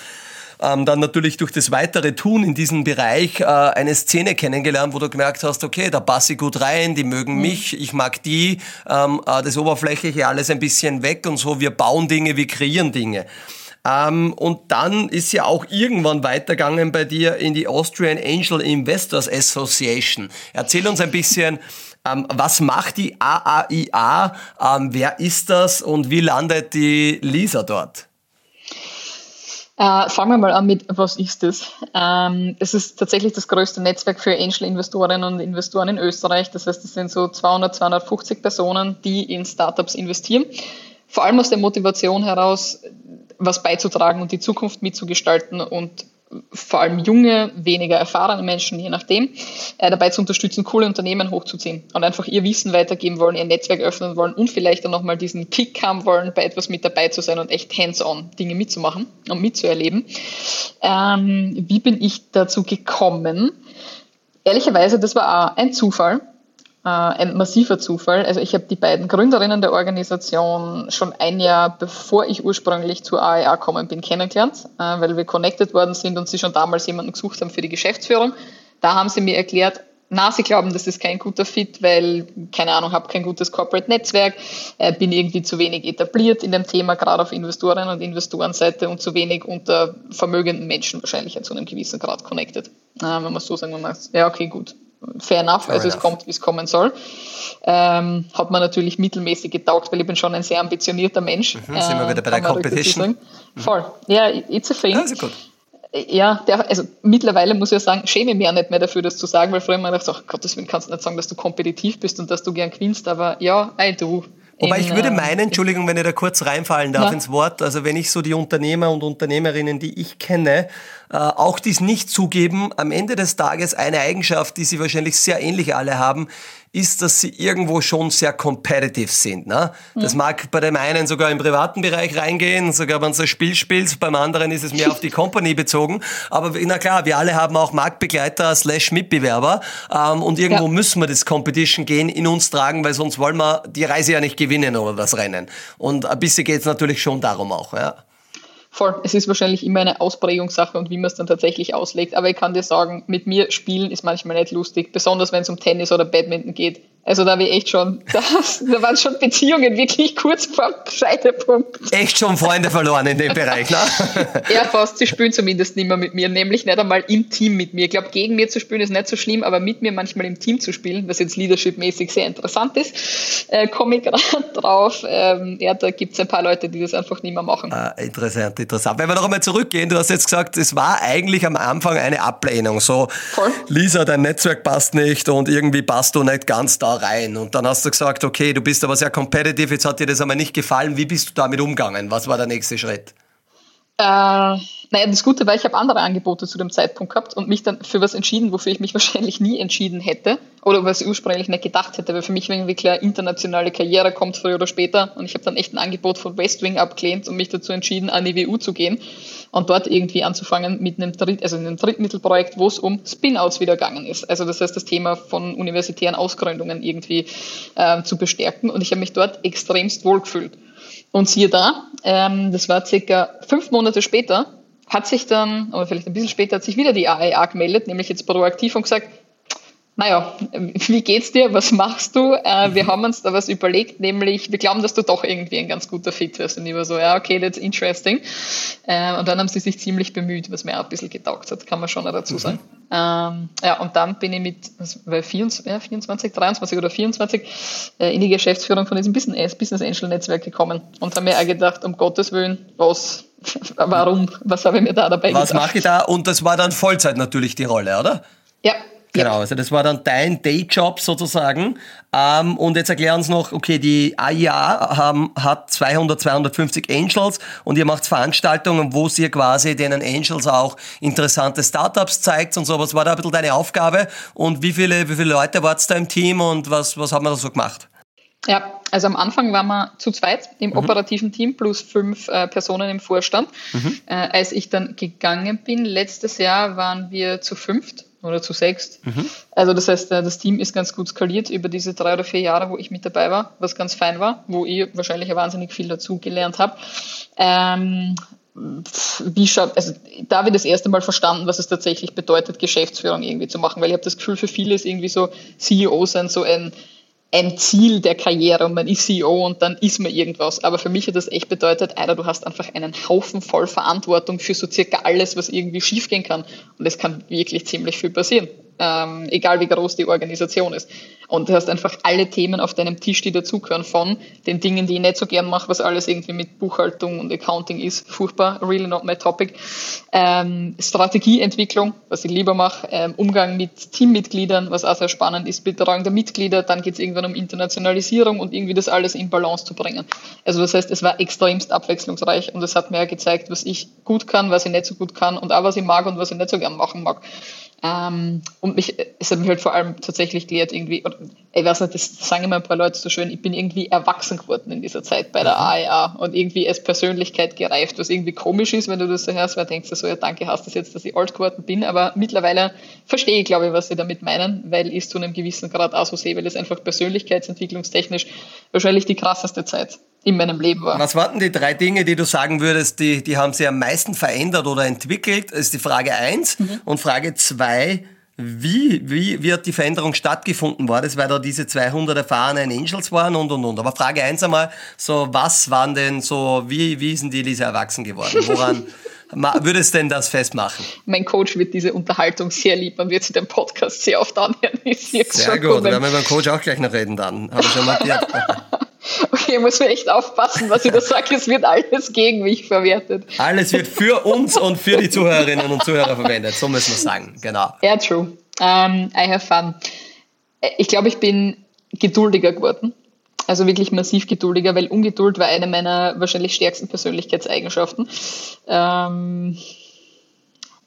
ähm, dann natürlich durch das weitere Tun in diesem Bereich äh, eine Szene kennengelernt, wo du gemerkt hast, okay, da passe ich gut rein, die mögen mhm. mich, ich mag die, ähm, äh, das Oberflächliche alles ein bisschen weg und so, wir bauen Dinge, wir kreieren Dinge. Ähm, und dann ist ja auch irgendwann weitergegangen bei dir in die Austrian Angel Investors Association. Erzähl uns ein bisschen, ähm, was macht die AAIA, ähm, wer ist das und wie landet die Lisa dort? Äh, fangen wir mal an mit, was ist das? Ähm, es ist tatsächlich das größte Netzwerk für Angel-Investorinnen und Investoren in Österreich. Das heißt, es sind so 200, 250 Personen, die in Startups investieren. Vor allem aus der Motivation heraus, was beizutragen und die Zukunft mitzugestalten und vor allem junge, weniger erfahrene Menschen, je nachdem, äh, dabei zu unterstützen, coole Unternehmen hochzuziehen und einfach ihr Wissen weitergeben wollen, ihr Netzwerk öffnen wollen und vielleicht dann nochmal diesen Kick haben wollen, bei etwas mit dabei zu sein und echt hands-on Dinge mitzumachen und mitzuerleben. Ähm, wie bin ich dazu gekommen? Ehrlicherweise, das war auch ein Zufall äh, ein massiver Zufall. Also ich habe die beiden Gründerinnen der Organisation schon ein Jahr bevor ich ursprünglich zur AEA gekommen bin kennengelernt, äh, weil wir connected worden sind und sie schon damals jemanden gesucht haben für die Geschäftsführung. Da haben sie mir erklärt, na, sie glauben, das ist kein guter Fit, weil, keine Ahnung, habe kein gutes Corporate-Netzwerk, äh, bin irgendwie zu wenig etabliert in dem Thema, gerade auf Investoren- und Investorenseite und zu wenig unter vermögenden Menschen wahrscheinlich zu einem gewissen Grad connected. Wenn man so sagen muss, ja, okay, gut, fair enough, also enough. es kommt, wie es kommen soll. Ähm, hat man natürlich mittelmäßig getaugt, weil ich bin schon ein sehr ambitionierter Mensch. Mhm, sind wir wieder bei der Competition. Mhm. Voll. Ja, it's a thing. Ja, sehr gut. Ja, der, also mittlerweile muss ich ja sagen, schäme ich mich auch nicht mehr dafür, das zu sagen, weil früher immer gedacht, ach Gott, deswegen kannst du nicht sagen, dass du kompetitiv bist und dass du gern gewinnst, aber ja, I do. Wobei ich würde meinen, Entschuldigung, wenn ich da kurz reinfallen darf ja. ins Wort, also wenn ich so die Unternehmer und Unternehmerinnen, die ich kenne, auch dies nicht zugeben, am Ende des Tages eine Eigenschaft, die sie wahrscheinlich sehr ähnlich alle haben, ist, dass sie irgendwo schon sehr competitive sind. Ne? Das mhm. mag bei dem einen sogar im privaten Bereich reingehen, sogar wenn du ein Spiel spielst, beim anderen ist es mehr auf die Company bezogen. Aber na klar, wir alle haben auch Marktbegleiter slash Mitbewerber ähm, und irgendwo ja. müssen wir das Competition gehen in uns tragen, weil sonst wollen wir die Reise ja nicht gewinnen oder das Rennen. Und ein bisschen geht es natürlich schon darum auch. Ja. Voll. Es ist wahrscheinlich immer eine Ausprägungssache und wie man es dann tatsächlich auslegt. Aber ich kann dir sagen, mit mir spielen ist manchmal nicht lustig, besonders wenn es um Tennis oder Badminton geht. Also da habe ich echt schon, das, da waren schon Beziehungen wirklich kurz vor Scheidepunkt. Echt schon Freunde verloren in dem Bereich, ne? ja, fast. Sie spielen zumindest nicht mehr mit mir, nämlich nicht einmal im Team mit mir. Ich glaube, gegen mir zu spielen ist nicht so schlimm, aber mit mir manchmal im Team zu spielen, was jetzt leadershipmäßig sehr interessant ist, äh, komme ich gerade drauf. Ähm, ja, da gibt es ein paar Leute, die das einfach nicht mehr machen. Ah, interessant, interessant. Wenn wir noch einmal zurückgehen, du hast jetzt gesagt, es war eigentlich am Anfang eine Ablehnung. So, Voll. Lisa, dein Netzwerk passt nicht und irgendwie passt du nicht ganz da rein. Und dann hast du gesagt, okay, du bist aber sehr competitive, jetzt hat dir das aber nicht gefallen. Wie bist du damit umgegangen? Was war der nächste Schritt? Äh, naja, das Gute war, ich habe andere Angebote zu dem Zeitpunkt gehabt und mich dann für was entschieden, wofür ich mich wahrscheinlich nie entschieden hätte oder was ich ursprünglich nicht gedacht hätte, weil für mich irgendwie klar, internationale Karriere kommt früher oder später und ich habe dann echt ein Angebot von Westwing abgelehnt und mich dazu entschieden, an die WU zu gehen und dort irgendwie anzufangen mit einem, Dritt, also einem Drittmittelprojekt, wo es um Spin-outs wieder gegangen ist. Also das heißt, das Thema von universitären Ausgründungen irgendwie äh, zu bestärken und ich habe mich dort extremst wohlgefühlt. Und siehe da, ähm, das war circa fünf Monate später, hat sich dann, oder vielleicht ein bisschen später, hat sich wieder die AIA gemeldet, nämlich jetzt proaktiv und gesagt, naja, wie geht's dir? Was machst du? Äh, wir haben uns da was überlegt, nämlich wir glauben, dass du doch irgendwie ein ganz guter Fit wirst. Und ich war so, ja, okay, that's interesting. Äh, und dann haben sie sich ziemlich bemüht, was mir auch ein bisschen getaugt hat, kann man schon dazu sagen. Mhm. Ähm, ja, und dann bin ich mit weil 24, ja, 24, 23 oder 24 äh, in die Geschäftsführung von diesem Business, Business Angel Netzwerk gekommen und habe mir auch gedacht, um Gottes Willen, was, warum, was habe ich mir da dabei Was mache ich da? Und das war dann Vollzeit natürlich die Rolle, oder? Ja, Genau, also das war dann dein Dayjob sozusagen. Ähm, und jetzt erklär uns noch, okay, die AIA haben, hat 200, 250 Angels und ihr macht Veranstaltungen, wo ihr quasi denen Angels auch interessante Startups zeigt und so. Was war da ein bisschen deine Aufgabe und wie viele, wie viele Leute wart da im Team und was, was haben wir da so gemacht? Ja, also am Anfang waren wir zu zweit im mhm. operativen Team plus fünf äh, Personen im Vorstand. Mhm. Äh, als ich dann gegangen bin, letztes Jahr waren wir zu fünft oder zu sechst. Mhm. Also das heißt, äh, das Team ist ganz gut skaliert über diese drei oder vier Jahre, wo ich mit dabei war, was ganz fein war, wo ich wahrscheinlich wahnsinnig viel dazu gelernt habe. Ähm, wie schaut, also da habe ich das erste Mal verstanden, was es tatsächlich bedeutet, Geschäftsführung irgendwie zu machen, weil ich habe das Gefühl, für viele ist irgendwie so CEO sein so ein ein Ziel der Karriere und man ist CEO und dann ist man irgendwas. Aber für mich hat das echt bedeutet, Alter, du hast einfach einen Haufen voll Verantwortung für so circa alles, was irgendwie schiefgehen kann. Und es kann wirklich ziemlich viel passieren. Ähm, egal wie groß die Organisation ist. Und du hast einfach alle Themen auf deinem Tisch, die dazugehören, von den Dingen, die ich nicht so gern mache, was alles irgendwie mit Buchhaltung und Accounting ist. Furchtbar, really not my topic. Ähm, Strategieentwicklung, was ich lieber mache. Ähm, Umgang mit Teammitgliedern, was auch sehr spannend ist. Betreuung der Mitglieder. Dann geht es irgendwann um Internationalisierung und irgendwie das alles in Balance zu bringen. Also das heißt, es war extremst abwechslungsreich und es hat mir gezeigt, was ich gut kann, was ich nicht so gut kann und auch was ich mag und was ich nicht so gern machen mag. Ähm, und mich, es hat mich halt vor allem tatsächlich gelehrt, irgendwie, ich weiß nicht, das sagen immer ein paar Leute so schön, ich bin irgendwie erwachsen geworden in dieser Zeit bei der AEA mhm. und irgendwie als Persönlichkeit gereift, was irgendwie komisch ist, wenn du das so hörst, weil du denkst so, ja danke, hast das jetzt, dass ich alt geworden bin, aber mittlerweile verstehe ich, glaube ich, was sie damit meinen, weil ich es zu einem gewissen Grad auch so sehe, weil es einfach persönlichkeitsentwicklungstechnisch wahrscheinlich die krasseste Zeit in meinem Leben war. Was waren die drei Dinge, die du sagen würdest, die, die haben sich am meisten verändert oder entwickelt? Das ist die Frage eins mhm. Und Frage zwei wie, wie, wie hat die Veränderung stattgefunden? War das, weil da diese 200 erfahrenen Angels waren und, und, und? Aber Frage eins einmal, so, was waren denn so, wie, wie sind die Lisa erwachsen geworden? Woran würdest du denn das festmachen? Mein Coach wird diese Unterhaltung sehr lieb, man wird sich den Podcast sehr oft anhören. Sehr gut, wir werden mit meinem Coach auch gleich noch reden dann, habe ich schon markiert. Okay, muss mir echt aufpassen, was ich da sage. Es wird alles gegen mich verwertet. Alles wird für uns und für die Zuhörerinnen und Zuhörer verwendet. So müssen wir sagen. Genau. Ja, true. Um, ähm, I have fun. Ich glaube, ich bin geduldiger geworden. Also wirklich massiv geduldiger, weil Ungeduld war eine meiner wahrscheinlich stärksten Persönlichkeitseigenschaften. Ähm,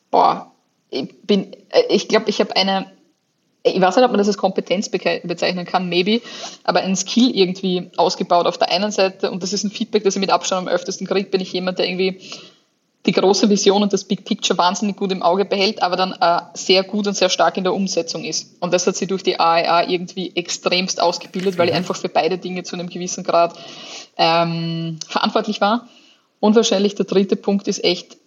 boah, ich bin, ich glaube, ich habe eine ich weiß nicht, ob man das als Kompetenz bezeichnen kann, maybe, aber ein Skill irgendwie ausgebaut auf der einen Seite und das ist ein Feedback, das ich mit Abstand am öftesten kriege, bin ich jemand, der irgendwie die große Vision und das Big Picture wahnsinnig gut im Auge behält, aber dann äh, sehr gut und sehr stark in der Umsetzung ist. Und das hat sie durch die AEA irgendwie extremst ausgebildet, weil ich mhm. einfach für beide Dinge zu einem gewissen Grad ähm, verantwortlich war. Und wahrscheinlich der dritte Punkt ist echt,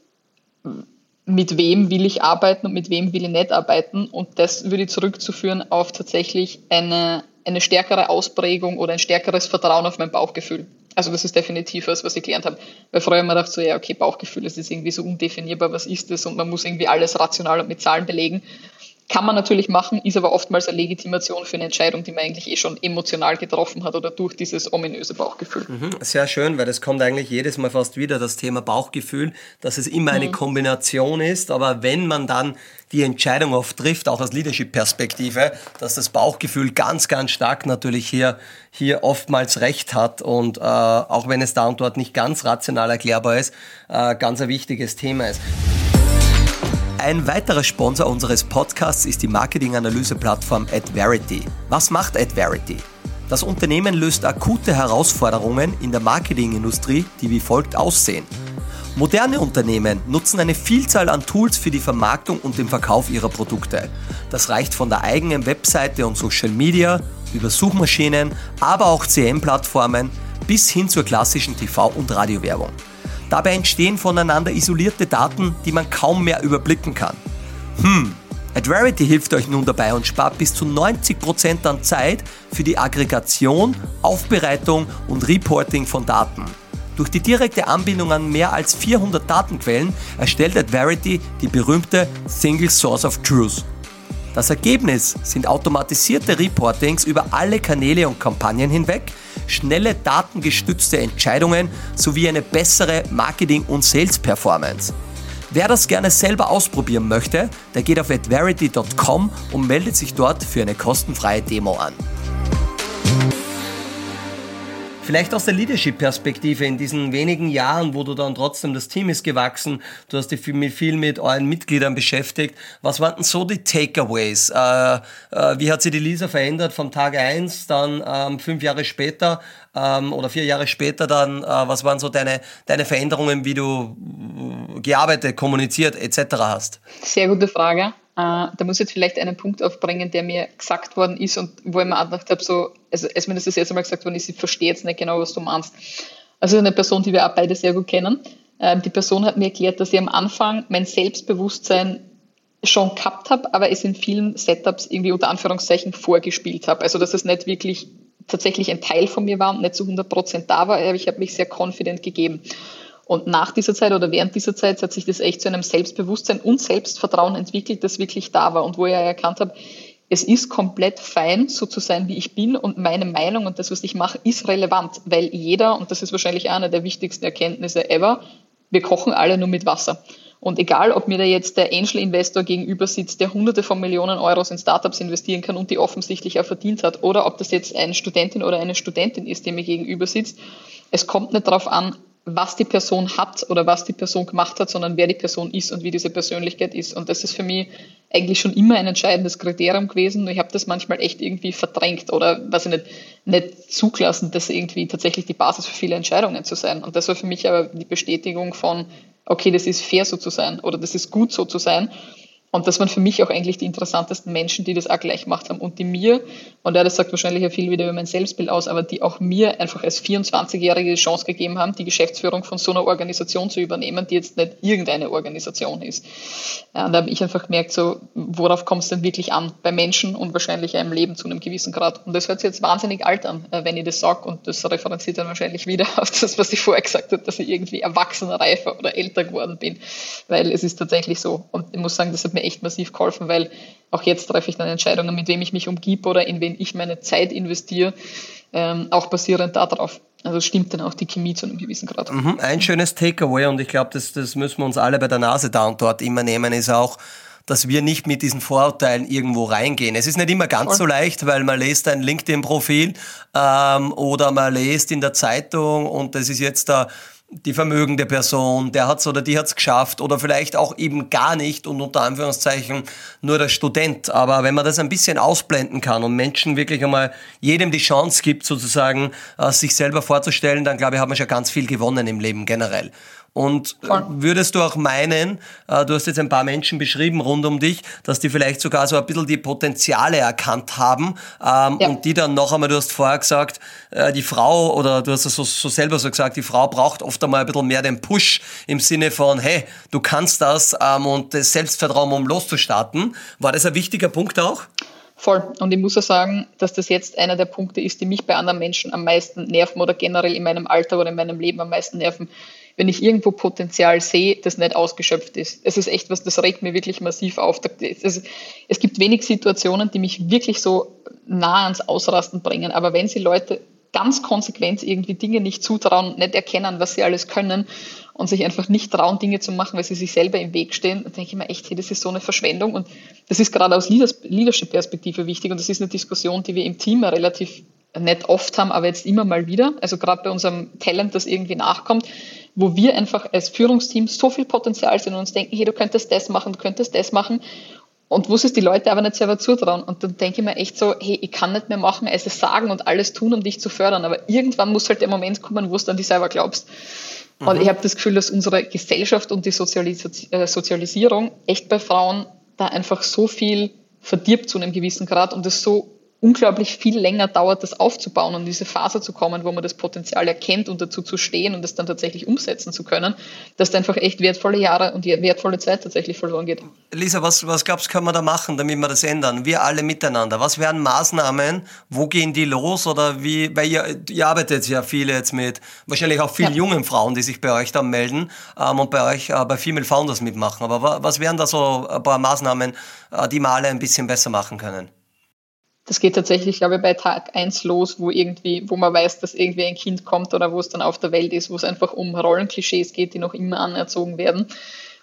mit wem will ich arbeiten und mit wem will ich nicht arbeiten. Und das würde ich zurückzuführen auf tatsächlich eine, eine stärkere Ausprägung oder ein stärkeres Vertrauen auf mein Bauchgefühl. Also das ist definitiv was, was ich gelernt habe. Weil früher immer dachte so, ja, okay, Bauchgefühl, das ist irgendwie so undefinierbar, was ist das? Und man muss irgendwie alles rational und mit Zahlen belegen. Kann man natürlich machen, ist aber oftmals eine Legitimation für eine Entscheidung, die man eigentlich eh schon emotional getroffen hat oder durch dieses ominöse Bauchgefühl. Mhm, sehr schön, weil das kommt eigentlich jedes Mal fast wieder, das Thema Bauchgefühl, dass es immer eine mhm. Kombination ist, aber wenn man dann die Entscheidung oft trifft, auch aus Leadership-Perspektive, dass das Bauchgefühl ganz, ganz stark natürlich hier, hier oftmals recht hat und äh, auch wenn es da und dort nicht ganz rational erklärbar ist, äh, ganz ein wichtiges Thema ist. Ein weiterer Sponsor unseres Podcasts ist die Marketinganalyse-Plattform AdVerity. Was macht AdVerity? Das Unternehmen löst akute Herausforderungen in der Marketingindustrie, die wie folgt aussehen. Moderne Unternehmen nutzen eine Vielzahl an Tools für die Vermarktung und den Verkauf ihrer Produkte. Das reicht von der eigenen Webseite und Social Media über Suchmaschinen, aber auch CM-Plattformen bis hin zur klassischen TV- und Radiowerbung. Dabei entstehen voneinander isolierte Daten, die man kaum mehr überblicken kann. Hm, Adverity hilft euch nun dabei und spart bis zu 90% an Zeit für die Aggregation, Aufbereitung und Reporting von Daten. Durch die direkte Anbindung an mehr als 400 Datenquellen erstellt Adverity die berühmte Single Source of Truth. Das Ergebnis sind automatisierte Reportings über alle Kanäle und Kampagnen hinweg, schnelle datengestützte Entscheidungen sowie eine bessere Marketing- und Sales-Performance. Wer das gerne selber ausprobieren möchte, der geht auf adverity.com und meldet sich dort für eine kostenfreie Demo an. Vielleicht aus der Leadership-Perspektive in diesen wenigen Jahren, wo du dann trotzdem, das Team ist gewachsen, du hast dich viel, viel mit euren Mitgliedern beschäftigt. Was waren denn so die Takeaways? Äh, äh, wie hat sich die Lisa verändert vom Tag eins, dann ähm, fünf Jahre später ähm, oder vier Jahre später dann? Äh, was waren so deine, deine Veränderungen, wie du äh, gearbeitet, kommuniziert etc. hast? Sehr gute Frage. Uh, da muss ich jetzt vielleicht einen Punkt aufbringen, der mir gesagt worden ist und wo ich mir auch gedacht habe, so, also als mir das das erste Mal gesagt worden ist, ich verstehe jetzt nicht genau, was du meinst. Also eine Person, die wir auch beide sehr gut kennen. Uh, die Person hat mir erklärt, dass ich am Anfang mein Selbstbewusstsein schon gehabt habe, aber es in vielen Setups irgendwie unter Anführungszeichen vorgespielt habe. Also dass es nicht wirklich tatsächlich ein Teil von mir war und nicht zu 100 Prozent da war, aber ich habe mich sehr confident gegeben. Und nach dieser Zeit oder während dieser Zeit hat sich das echt zu einem Selbstbewusstsein und Selbstvertrauen entwickelt, das wirklich da war und wo ich erkannt habe, es ist komplett fein, so zu sein, wie ich bin und meine Meinung und das, was ich mache, ist relevant, weil jeder, und das ist wahrscheinlich eine der wichtigsten Erkenntnisse ever, wir kochen alle nur mit Wasser. Und egal, ob mir da jetzt der Angel-Investor gegenüber sitzt, der hunderte von Millionen Euros in Startups investieren kann und die offensichtlich auch verdient hat, oder ob das jetzt eine Studentin oder eine Studentin ist, die mir gegenüber sitzt, es kommt nicht darauf an, was die Person hat oder was die Person gemacht hat, sondern wer die Person ist und wie diese Persönlichkeit ist. Und das ist für mich eigentlich schon immer ein entscheidendes Kriterium gewesen. Ich habe das manchmal echt irgendwie verdrängt oder was ich nicht, nicht zugelassen, das irgendwie tatsächlich die Basis für viele Entscheidungen zu sein. Und das war für mich aber die Bestätigung von, okay, das ist fair so zu sein oder das ist gut so zu sein. Und das waren für mich auch eigentlich die interessantesten Menschen, die das auch gleich gemacht haben und die mir, und ja, das sagt wahrscheinlich ja viel wieder über mein Selbstbild aus, aber die auch mir einfach als 24-Jährige die Chance gegeben haben, die Geschäftsführung von so einer Organisation zu übernehmen, die jetzt nicht irgendeine Organisation ist. Und da habe ich einfach gemerkt, so, worauf kommt es denn wirklich an? Bei Menschen und wahrscheinlich im Leben zu einem gewissen Grad. Und das hört sich jetzt wahnsinnig alt an, äh, wenn ich das sage, und das referenziert dann wahrscheinlich wieder auf das, was ich vorher gesagt habe, dass ich irgendwie erwachsener, reifer oder älter geworden bin. Weil es ist tatsächlich so. Und ich muss sagen, das hat mir echt massiv geholfen, weil auch jetzt treffe ich dann Entscheidungen, mit wem ich mich umgib oder in wen ich meine Zeit investiere, ähm, auch basierend darauf. Also stimmt dann auch die Chemie zu einem gewissen Grad. Mhm, ein schönes Takeaway und ich glaube, das, das müssen wir uns alle bei der Nase da und dort immer nehmen, ist auch, dass wir nicht mit diesen Vorurteilen irgendwo reingehen. Es ist nicht immer ganz Voll. so leicht, weil man liest ein LinkedIn-Profil ähm, oder man liest in der Zeitung und das ist jetzt da die vermögende Person, der hat's oder die hat's geschafft oder vielleicht auch eben gar nicht und unter Anführungszeichen nur der Student. Aber wenn man das ein bisschen ausblenden kann und Menschen wirklich einmal jedem die Chance gibt, sozusagen äh, sich selber vorzustellen, dann glaube ich, hat man schon ganz viel gewonnen im Leben generell. Und äh, würdest du auch meinen, äh, du hast jetzt ein paar Menschen beschrieben rund um dich, dass die vielleicht sogar so ein bisschen die Potenziale erkannt haben ähm, ja. und die dann noch einmal, du hast vorher gesagt, äh, die Frau oder du hast es so, so selber so gesagt, die Frau braucht oft einmal ein bisschen mehr den Push im Sinne von, hey, du kannst das ähm, und das Selbstvertrauen, um loszustarten. War das ein wichtiger Punkt auch? Voll. Und ich muss auch sagen, dass das jetzt einer der Punkte ist, die mich bei anderen Menschen am meisten nerven oder generell in meinem Alter oder in meinem Leben am meisten nerven wenn ich irgendwo Potenzial sehe, das nicht ausgeschöpft ist. Es ist echt was, das regt mir wirklich massiv auf. Es, es gibt wenig Situationen, die mich wirklich so nah ans Ausrasten bringen. Aber wenn sie Leute ganz konsequent irgendwie Dinge nicht zutrauen, nicht erkennen, was sie alles können und sich einfach nicht trauen, Dinge zu machen, weil sie sich selber im Weg stehen, dann denke ich mir echt, hey, das ist so eine Verschwendung. Und das ist gerade aus Leadership-Perspektive wichtig. Und das ist eine Diskussion, die wir im Team relativ nicht oft haben, aber jetzt immer mal wieder. Also gerade bei unserem Talent, das irgendwie nachkommt, wo wir einfach als Führungsteam so viel Potenzial sind und uns denken, hey, du könntest das machen, du könntest das machen. Und wo es die Leute aber nicht selber zutrauen. Und dann denke ich mir echt so, hey, ich kann nicht mehr machen, als es sagen und alles tun, um dich zu fördern. Aber irgendwann muss halt der Moment kommen, wo du an dich selber glaubst. Und mhm. ich habe das Gefühl, dass unsere Gesellschaft und die Sozialis äh, Sozialisierung echt bei Frauen da einfach so viel verdirbt zu einem gewissen Grad und es so unglaublich viel länger dauert, das aufzubauen und in diese Phase zu kommen, wo man das Potenzial erkennt und dazu zu stehen und das dann tatsächlich umsetzen zu können, dass da einfach echt wertvolle Jahre und wertvolle Zeit tatsächlich verloren geht. Lisa, was, was glaubst du, können wir da machen, damit wir das ändern? Wir alle miteinander. Was wären Maßnahmen? Wo gehen die los? Oder wie, weil ihr, ihr arbeitet ja viele jetzt mit, wahrscheinlich auch vielen ja. jungen Frauen, die sich bei euch dann melden ähm, und bei euch äh, bei Female Founders mitmachen. Aber was wären da so ein paar Maßnahmen, äh, die wir alle ein bisschen besser machen können? Das geht tatsächlich, glaube ich, bei Tag eins los, wo irgendwie, wo man weiß, dass irgendwie ein Kind kommt oder wo es dann auf der Welt ist, wo es einfach um Rollenklischees geht, die noch immer anerzogen werden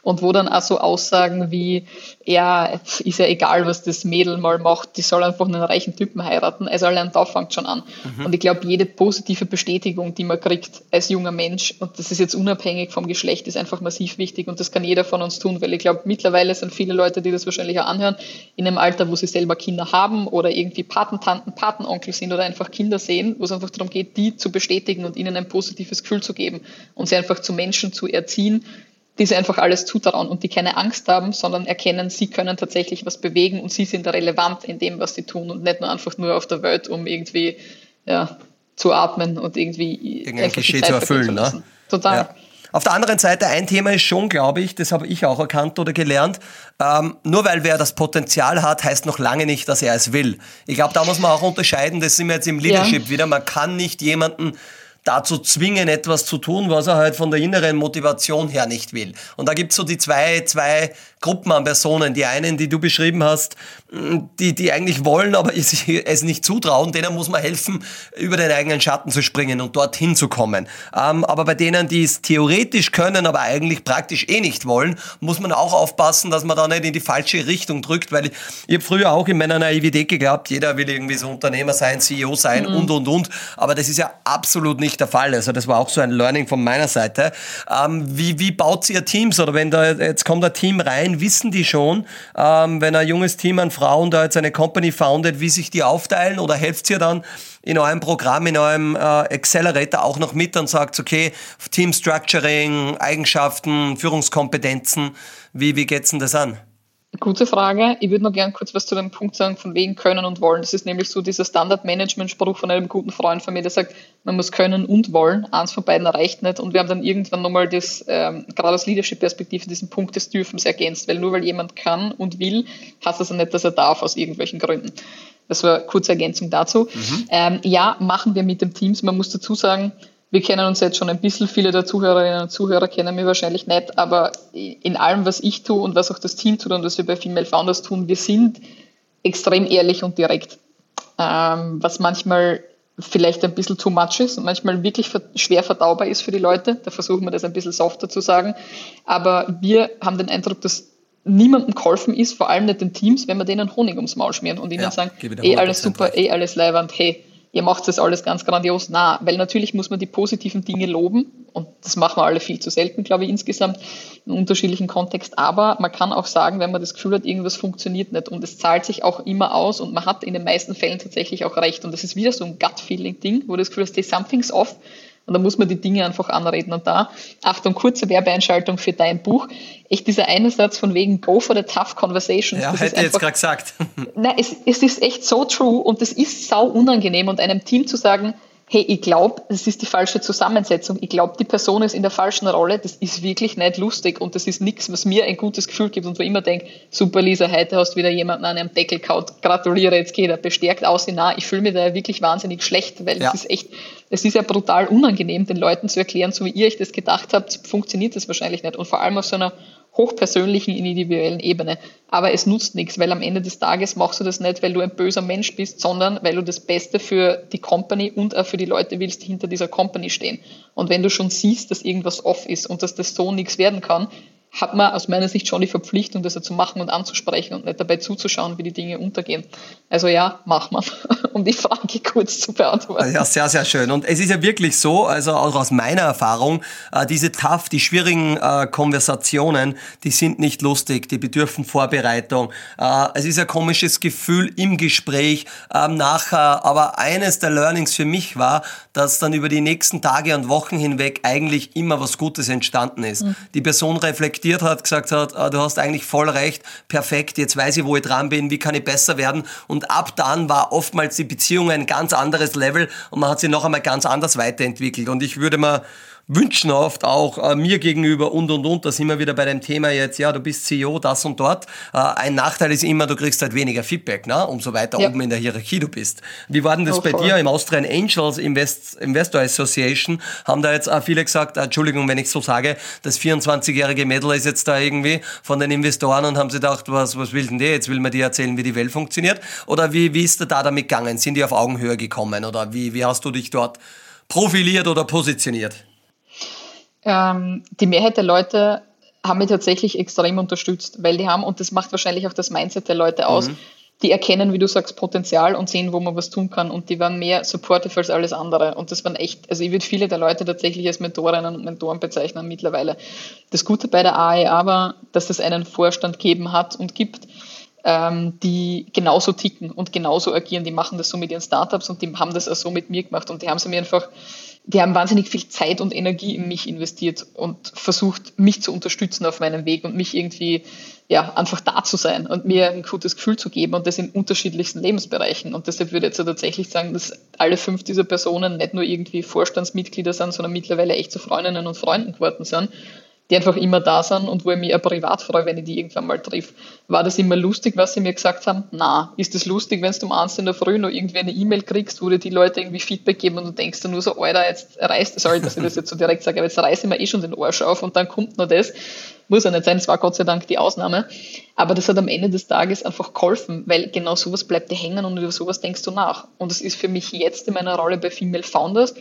und wo dann auch so Aussagen wie, ja, ist ja egal, was das Mädel mal macht, die soll einfach einen reichen Typen heiraten. Also allein da fängt schon an. Mhm. Und ich glaube, jede positive Bestätigung, die man kriegt als junger Mensch, und das ist jetzt unabhängig vom Geschlecht, ist einfach massiv wichtig und das kann jeder von uns tun, weil ich glaube, mittlerweile sind viele Leute, die das wahrscheinlich auch anhören, in einem Alter, wo sie selber Kinder haben oder irgendwie Patentanten, Patenonkel sind oder einfach Kinder sehen, wo es einfach darum geht, die zu bestätigen und ihnen ein positives Gefühl zu geben und sie einfach zu Menschen zu erziehen, die sie einfach alles zutrauen und die keine Angst haben, sondern erkennen, sie können tatsächlich was bewegen und sie sind relevant in dem, was sie tun und nicht nur einfach nur auf der Welt, um irgendwie ja, zu atmen und irgendwie irgendein Klischee zu erfüllen. Ne? Total. Ja. Auf der anderen Seite, ein Thema ist schon, glaube ich, das habe ich auch erkannt oder gelernt, ähm, nur weil wer das Potenzial hat, heißt noch lange nicht, dass er es will. Ich glaube, da muss man auch unterscheiden, das sind wir jetzt im Leadership ja. wieder, man kann nicht jemanden dazu zwingen, etwas zu tun, was er halt von der inneren Motivation her nicht will. Und da gibt's so die zwei, zwei Gruppen an Personen. Die einen, die du beschrieben hast, die, die eigentlich wollen, aber es nicht zutrauen, denen muss man helfen, über den eigenen Schatten zu springen und dorthin zu kommen. Ähm, aber bei denen, die es theoretisch können, aber eigentlich praktisch eh nicht wollen, muss man auch aufpassen, dass man da nicht in die falsche Richtung drückt, weil ich, ich habe früher auch in meiner Naivität geglaubt, jeder will irgendwie so Unternehmer sein, CEO sein mhm. und, und, und. Aber das ist ja absolut nicht der Fall. Also das war auch so ein Learning von meiner Seite. Ähm, wie, wie baut ihr Teams? Oder wenn da jetzt kommt ein Team rein, wissen die schon, ähm, wenn ein junges Team an Frauen da jetzt eine Company foundet, wie sich die aufteilen? Oder helft ihr dann in eurem Programm, in eurem äh, Accelerator auch noch mit und sagt, okay, Team Structuring, Eigenschaften, Führungskompetenzen, wie, wie geht's denn das an? Gute Frage. Ich würde noch gerne kurz was zu dem Punkt sagen, von wegen können und wollen. Das ist nämlich so dieser Standard-Management-Spruch von einem guten Freund von mir, der sagt, man muss können und wollen. Eins von beiden reicht nicht. Und wir haben dann irgendwann nochmal das, ähm, gerade aus Leadership-Perspektive, diesen Punkt des Dürfens ergänzt. Weil nur weil jemand kann und will, heißt das ja nicht, dass er darf aus irgendwelchen Gründen. Das war eine kurze Ergänzung dazu. Mhm. Ähm, ja, machen wir mit dem Teams. Man muss dazu sagen, wir kennen uns jetzt schon ein bisschen, viele der Zuhörerinnen und Zuhörer kennen mich wahrscheinlich nicht, aber in allem, was ich tue und was auch das Team tut und was wir bei Female Founders tun, wir sind extrem ehrlich und direkt. Ähm, was manchmal vielleicht ein bisschen too much ist und manchmal wirklich schwer verdaubar ist für die Leute. Da versuchen wir das ein bisschen softer zu sagen. Aber wir haben den Eindruck, dass niemandem geholfen ist, vor allem nicht den Teams, wenn wir denen Honig ums Maul schmieren und ihnen ja, sagen, eh alles super, eh alles leibend, hey, ihr macht das alles ganz grandios. Na, weil natürlich muss man die positiven Dinge loben und das machen wir alle viel zu selten, glaube ich, insgesamt in unterschiedlichen Kontext. Aber man kann auch sagen, wenn man das Gefühl hat, irgendwas funktioniert nicht und es zahlt sich auch immer aus und man hat in den meisten Fällen tatsächlich auch recht. Und das ist wieder so ein Gut-Feeling-Ding, wo das Gefühl hast, something's off und da muss man die Dinge einfach anreden. Und da, Achtung, kurze Werbeeinschaltung für dein Buch. Echt dieser eine Satz von wegen Go for the tough conversations. Ja, das hätte ich jetzt gerade gesagt. Nein, es, es ist echt so true und es ist sau unangenehm und einem Team zu sagen, hey, ich glaube, das ist die falsche Zusammensetzung. Ich glaube, die Person ist in der falschen Rolle. Das ist wirklich nicht lustig und das ist nichts, was mir ein gutes Gefühl gibt und wo ich immer denke, super Lisa, heute hast du wieder jemanden an einem Deckel kaut. Gratuliere, jetzt geht er bestärkt aus. Na, ich fühle mich da wirklich wahnsinnig schlecht, weil ja. es ist echt, es ist ja brutal unangenehm, den Leuten zu erklären, so wie ihr euch das gedacht habt, funktioniert das wahrscheinlich nicht. Und vor allem auf so einer hochpersönlichen, individuellen Ebene. Aber es nutzt nichts, weil am Ende des Tages machst du das nicht, weil du ein böser Mensch bist, sondern weil du das Beste für die Company und auch für die Leute willst, die hinter dieser Company stehen. Und wenn du schon siehst, dass irgendwas off ist und dass das so nichts werden kann, hat man aus meiner Sicht schon die Verpflichtung, das zu machen und anzusprechen und nicht dabei zuzuschauen, wie die Dinge untergehen. Also ja, mach man, um die Frage kurz zu beantworten. Ja, sehr, sehr schön. Und es ist ja wirklich so, also auch aus meiner Erfahrung, äh, diese tough, die schwierigen äh, Konversationen, die sind nicht lustig, die bedürfen Vorbereitung. Äh, es ist ein komisches Gefühl im Gespräch ähm, nachher, aber eines der Learnings für mich war, dass dann über die nächsten Tage und Wochen hinweg eigentlich immer was Gutes entstanden ist. Mhm. Die Person reflektiert reflektiert hat, gesagt hat, ah, du hast eigentlich voll recht, perfekt, jetzt weiß ich, wo ich dran bin, wie kann ich besser werden. Und ab dann war oftmals die Beziehung ein ganz anderes Level und man hat sie noch einmal ganz anders weiterentwickelt. Und ich würde mal wünschen oft auch äh, mir gegenüber und und und, da sind wir wieder bei dem Thema jetzt, ja, du bist CEO, das und dort. Äh, ein Nachteil ist immer, du kriegst halt weniger Feedback, ne? umso weiter ja. oben in der Hierarchie du bist. Wie war denn das oh, bei voll. dir im Austrian Angels Invest, Investor Association? Haben da jetzt auch viele gesagt, Entschuldigung, wenn ich so sage, das 24-jährige Mädel ist jetzt da irgendwie von den Investoren und haben sie gedacht, was, was will denn der? Jetzt will man dir erzählen, wie die Welt funktioniert? Oder wie, wie ist da damit gegangen? Sind die auf Augenhöhe gekommen? Oder wie, wie hast du dich dort profiliert oder positioniert? Ähm, die Mehrheit der Leute haben mich tatsächlich extrem unterstützt, weil die haben, und das macht wahrscheinlich auch das Mindset der Leute aus, mhm. die erkennen, wie du sagst, Potenzial und sehen, wo man was tun kann. Und die waren mehr supportive als alles andere. Und das waren echt, also ich würde viele der Leute tatsächlich als Mentorinnen und Mentoren bezeichnen mittlerweile. Das Gute bei der AEA war, dass es einen Vorstand geben hat und gibt, ähm, die genauso ticken und genauso agieren. Die machen das so mit ihren Startups und die haben das auch so mit mir gemacht. Und die haben sie mir einfach die haben wahnsinnig viel Zeit und Energie in mich investiert und versucht, mich zu unterstützen auf meinem Weg und mich irgendwie, ja, einfach da zu sein und mir ein gutes Gefühl zu geben und das in unterschiedlichsten Lebensbereichen. Und deshalb würde ich jetzt tatsächlich sagen, dass alle fünf dieser Personen nicht nur irgendwie Vorstandsmitglieder sind, sondern mittlerweile echt zu Freundinnen und Freunden geworden sind, die einfach immer da sind und wo ich mich auch privat freue, wenn ich die irgendwann mal triff. War das immer lustig, was sie mir gesagt haben? Na, ist das lustig, wenn du um eins in der Früh noch irgendwie eine E-Mail kriegst, wo dir die Leute irgendwie Feedback geben und du denkst dann nur so, Alter, jetzt reißt, sorry, dass ich das jetzt so direkt sage, aber jetzt reiße ich mir eh schon den Arsch auf und dann kommt noch das. Muss ja nicht sein, es war Gott sei Dank die Ausnahme. Aber das hat am Ende des Tages einfach geholfen, weil genau sowas bleibt dir hängen und über sowas denkst du nach. Und das ist für mich jetzt in meiner Rolle bei Female Founders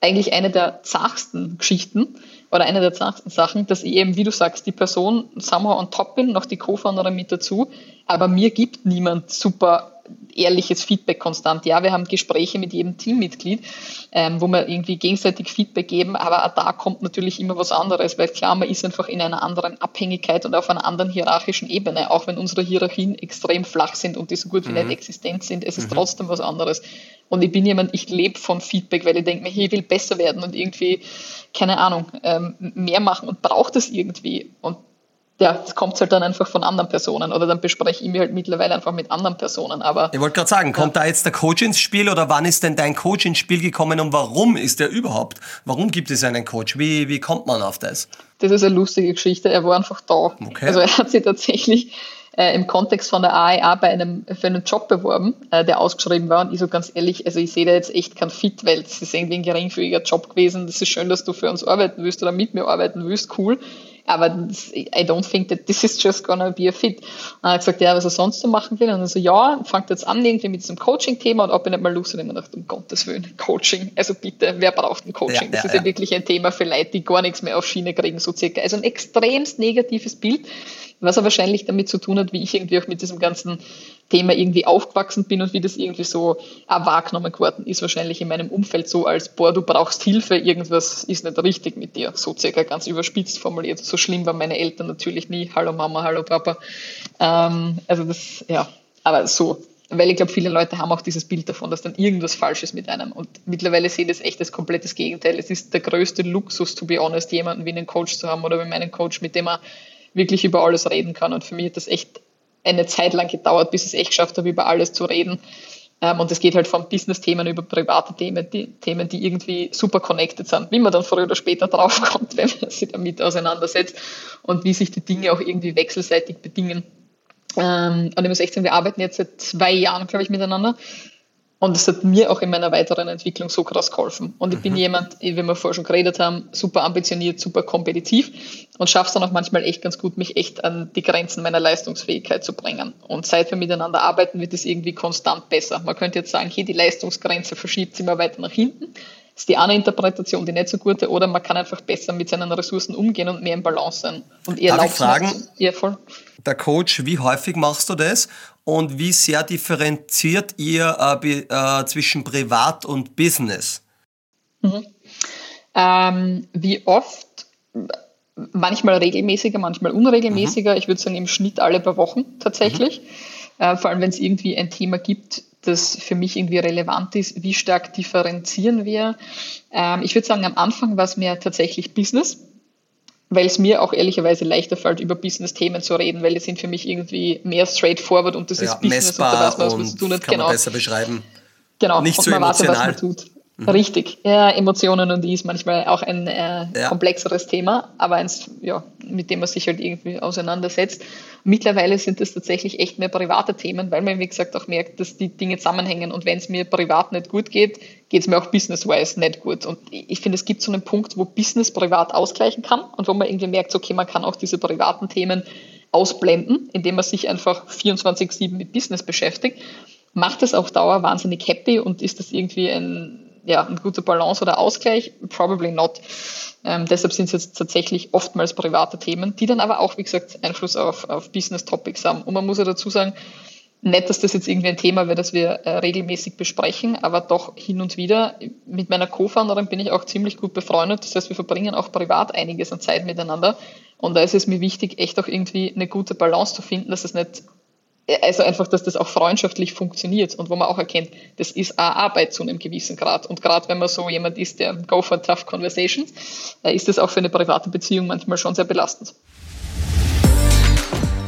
eigentlich eine der zachsten Geschichten oder eine der Sachen, dass ich eben, wie du sagst, die Person somehow on top bin, noch die Co-Founderin mit dazu, aber mir gibt niemand super ehrliches Feedback konstant. Ja, wir haben Gespräche mit jedem Teammitglied, ähm, wo wir irgendwie gegenseitig Feedback geben, aber auch da kommt natürlich immer was anderes, weil klar, man ist einfach in einer anderen Abhängigkeit und auf einer anderen hierarchischen Ebene, auch wenn unsere Hierarchien extrem flach sind und die so gut wie mhm. nicht existent sind, es ist mhm. trotzdem was anderes. Und ich bin jemand, ich lebe von Feedback, weil ich denke mir, hey, ich will besser werden und irgendwie, keine Ahnung, ähm, mehr machen und braucht es irgendwie. Und ja, das kommt halt dann einfach von anderen Personen oder dann bespreche ich mich halt mittlerweile einfach mit anderen Personen. Aber ich wollte gerade sagen, kommt ja. da jetzt der Coach ins Spiel oder wann ist denn dein Coach ins Spiel gekommen und warum ist der überhaupt? Warum gibt es einen Coach? Wie, wie kommt man auf das? Das ist eine lustige Geschichte. Er war einfach da. Okay. Also er hat sich tatsächlich äh, im Kontext von der AEA bei einem, für einen Job beworben, äh, der ausgeschrieben war. Und ich so ganz ehrlich, also ich sehe da jetzt echt keinen Fit, weil es ist irgendwie ein geringfügiger Job gewesen. Das ist schön, dass du für uns arbeiten willst oder mit mir arbeiten willst, cool. Aber das, I don't think that this is just gonna be a fit. Und er hat gesagt, ja, was er sonst so machen will. Und er so, ja, fangt jetzt an irgendwie mit diesem Coaching-Thema und ob ich nicht mal Lust. Und ich dachte, um Gottes Willen, Coaching. Also bitte, wer braucht ein Coaching? Ja, das ja, ist ja, ja wirklich ein Thema für Leute, die gar nichts mehr auf Schiene kriegen, so circa. Also ein extremst negatives Bild was er wahrscheinlich damit zu tun hat, wie ich irgendwie auch mit diesem ganzen Thema irgendwie aufgewachsen bin und wie das irgendwie so auch wahrgenommen geworden ist, wahrscheinlich in meinem Umfeld so als, boah, du brauchst Hilfe, irgendwas ist nicht richtig mit dir, so circa ganz überspitzt formuliert. So schlimm waren meine Eltern natürlich nie, hallo Mama, hallo Papa. Ähm, also das, ja, aber so, weil ich glaube, viele Leute haben auch dieses Bild davon, dass dann irgendwas falsch ist mit einem. Und mittlerweile sehe ich das echt als komplettes Gegenteil. Es ist der größte Luxus, to be honest, jemanden wie einen Coach zu haben oder wie meinen Coach, mit dem er wirklich über alles reden kann. Und für mich hat das echt eine Zeit lang gedauert, bis ich es echt geschafft habe, über alles zu reden. Ähm, und es geht halt von Business-Themen über private Themen, die Themen, die irgendwie super connected sind, wie man dann früher oder später draufkommt, wenn man sich damit auseinandersetzt und wie sich die Dinge auch irgendwie wechselseitig bedingen. Ähm, und ich muss echt sagen, wir arbeiten jetzt seit zwei Jahren, glaube ich, miteinander. Und das hat mir auch in meiner weiteren Entwicklung so krass geholfen. Und ich bin mhm. jemand, wie wir vorher schon geredet haben, super ambitioniert, super kompetitiv und schaffe es dann auch manchmal echt ganz gut, mich echt an die Grenzen meiner Leistungsfähigkeit zu bringen. Und seit wir miteinander arbeiten, wird es irgendwie konstant besser. Man könnte jetzt sagen, hier die Leistungsgrenze verschiebt sich immer weiter nach hinten. Ist die eine Interpretation, die nicht so gute, oder man kann einfach besser mit seinen Ressourcen umgehen und mehr im Balance sein. Und ihr Darf ich fragen, ja, voll. der Coach, wie häufig machst du das? und wie sehr differenziert ihr äh, äh, zwischen Privat und Business? Mhm. Ähm, wie oft? Manchmal regelmäßiger, manchmal unregelmäßiger. Mhm. Ich würde sagen im Schnitt alle paar Wochen tatsächlich. Mhm. Äh, vor allem, wenn es irgendwie ein Thema gibt, das für mich irgendwie relevant ist. Wie stark differenzieren wir? Ähm, ich würde sagen, am Anfang war es mehr tatsächlich Business weil es mir auch ehrlicherweise leichter fällt, über Business-Themen zu reden, weil die sind für mich irgendwie mehr straightforward und das ja, ist Business und da weiß man, was man tun hat. Genau. besser beschreiben. Genau, Nicht und so man emotional. weiß, was man tut. Mhm. Richtig. Ja, Emotionen und die ist manchmal auch ein äh, ja. komplexeres Thema, aber eins, ja, mit dem man sich halt irgendwie auseinandersetzt. Mittlerweile sind es tatsächlich echt mehr private Themen, weil man, wie gesagt, auch merkt, dass die Dinge zusammenhängen. Und wenn es mir privat nicht gut geht, geht es mir auch business-wise nicht gut. Und ich finde, es gibt so einen Punkt, wo Business privat ausgleichen kann und wo man irgendwie merkt, okay, man kann auch diese privaten Themen ausblenden, indem man sich einfach 24-7 mit Business beschäftigt. Macht es auf Dauer wahnsinnig happy und ist das irgendwie ein ja, eine gute Balance oder Ausgleich? Probably not. Ähm, deshalb sind es jetzt tatsächlich oftmals private Themen, die dann aber auch, wie gesagt, Einfluss auf, auf Business Topics haben. Und man muss ja dazu sagen, nicht, dass das jetzt irgendwie ein Thema wäre, das wir äh, regelmäßig besprechen, aber doch hin und wieder. Mit meiner Co-Founderin bin ich auch ziemlich gut befreundet. Das heißt, wir verbringen auch privat einiges an Zeit miteinander. Und da ist es mir wichtig, echt auch irgendwie eine gute Balance zu finden, dass es nicht also einfach, dass das auch freundschaftlich funktioniert und wo man auch erkennt, das ist eine Arbeit zu einem gewissen Grad. Und gerade wenn man so jemand ist, der go for tough conversations, äh, ist das auch für eine private Beziehung manchmal schon sehr belastend.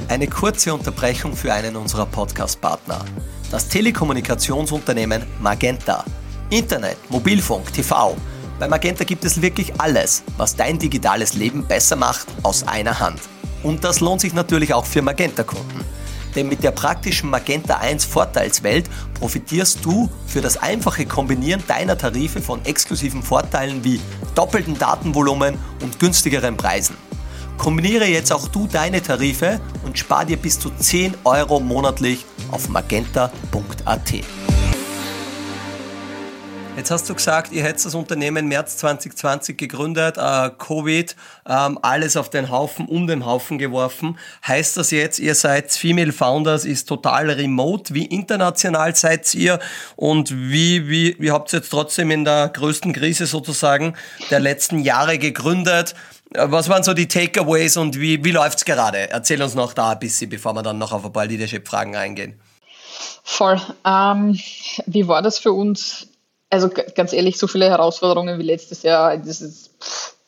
Eine kurze Unterbrechung für einen unserer Podcast-Partner. Das Telekommunikationsunternehmen Magenta. Internet, Mobilfunk, TV Bei Magenta gibt es wirklich alles, was dein digitales Leben besser macht, aus einer Hand. Und das lohnt sich natürlich auch für Magenta-Kunden. Denn mit der praktischen Magenta 1 Vorteilswelt profitierst du für das einfache Kombinieren deiner Tarife von exklusiven Vorteilen wie doppelten Datenvolumen und günstigeren Preisen. Kombiniere jetzt auch du deine Tarife und spar dir bis zu 10 Euro monatlich auf magenta.at. Jetzt hast du gesagt, ihr hättet das Unternehmen März 2020 gegründet, äh, Covid, ähm, alles auf den Haufen, um den Haufen geworfen. Heißt das jetzt, ihr seid Female Founders, ist total remote? Wie international seid ihr und wie, wie, wie habt ihr jetzt trotzdem in der größten Krise sozusagen der letzten Jahre gegründet? Äh, was waren so die Takeaways und wie, wie läuft es gerade? Erzähl uns noch da ein bisschen, bevor wir dann noch auf ein paar Leadership-Fragen eingehen. Voll. Ähm, wie war das für uns? Also ganz ehrlich, so viele Herausforderungen wie letztes Jahr, das ist,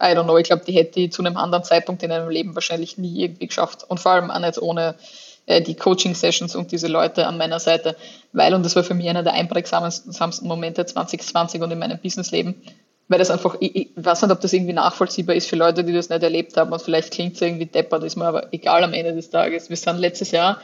I don't know, ich glaube, die hätte ich zu einem anderen Zeitpunkt in einem Leben wahrscheinlich nie irgendwie geschafft. Und vor allem auch nicht ohne äh, die Coaching-Sessions und diese Leute an meiner Seite, weil, und das war für mich einer der einprägsamsten Momente 2020 und in meinem Businessleben, weil das einfach, ich, ich weiß nicht, ob das irgendwie nachvollziehbar ist für Leute, die das nicht erlebt haben und vielleicht klingt es irgendwie deppert, ist mir aber egal am Ende des Tages. Wir sind letztes Jahr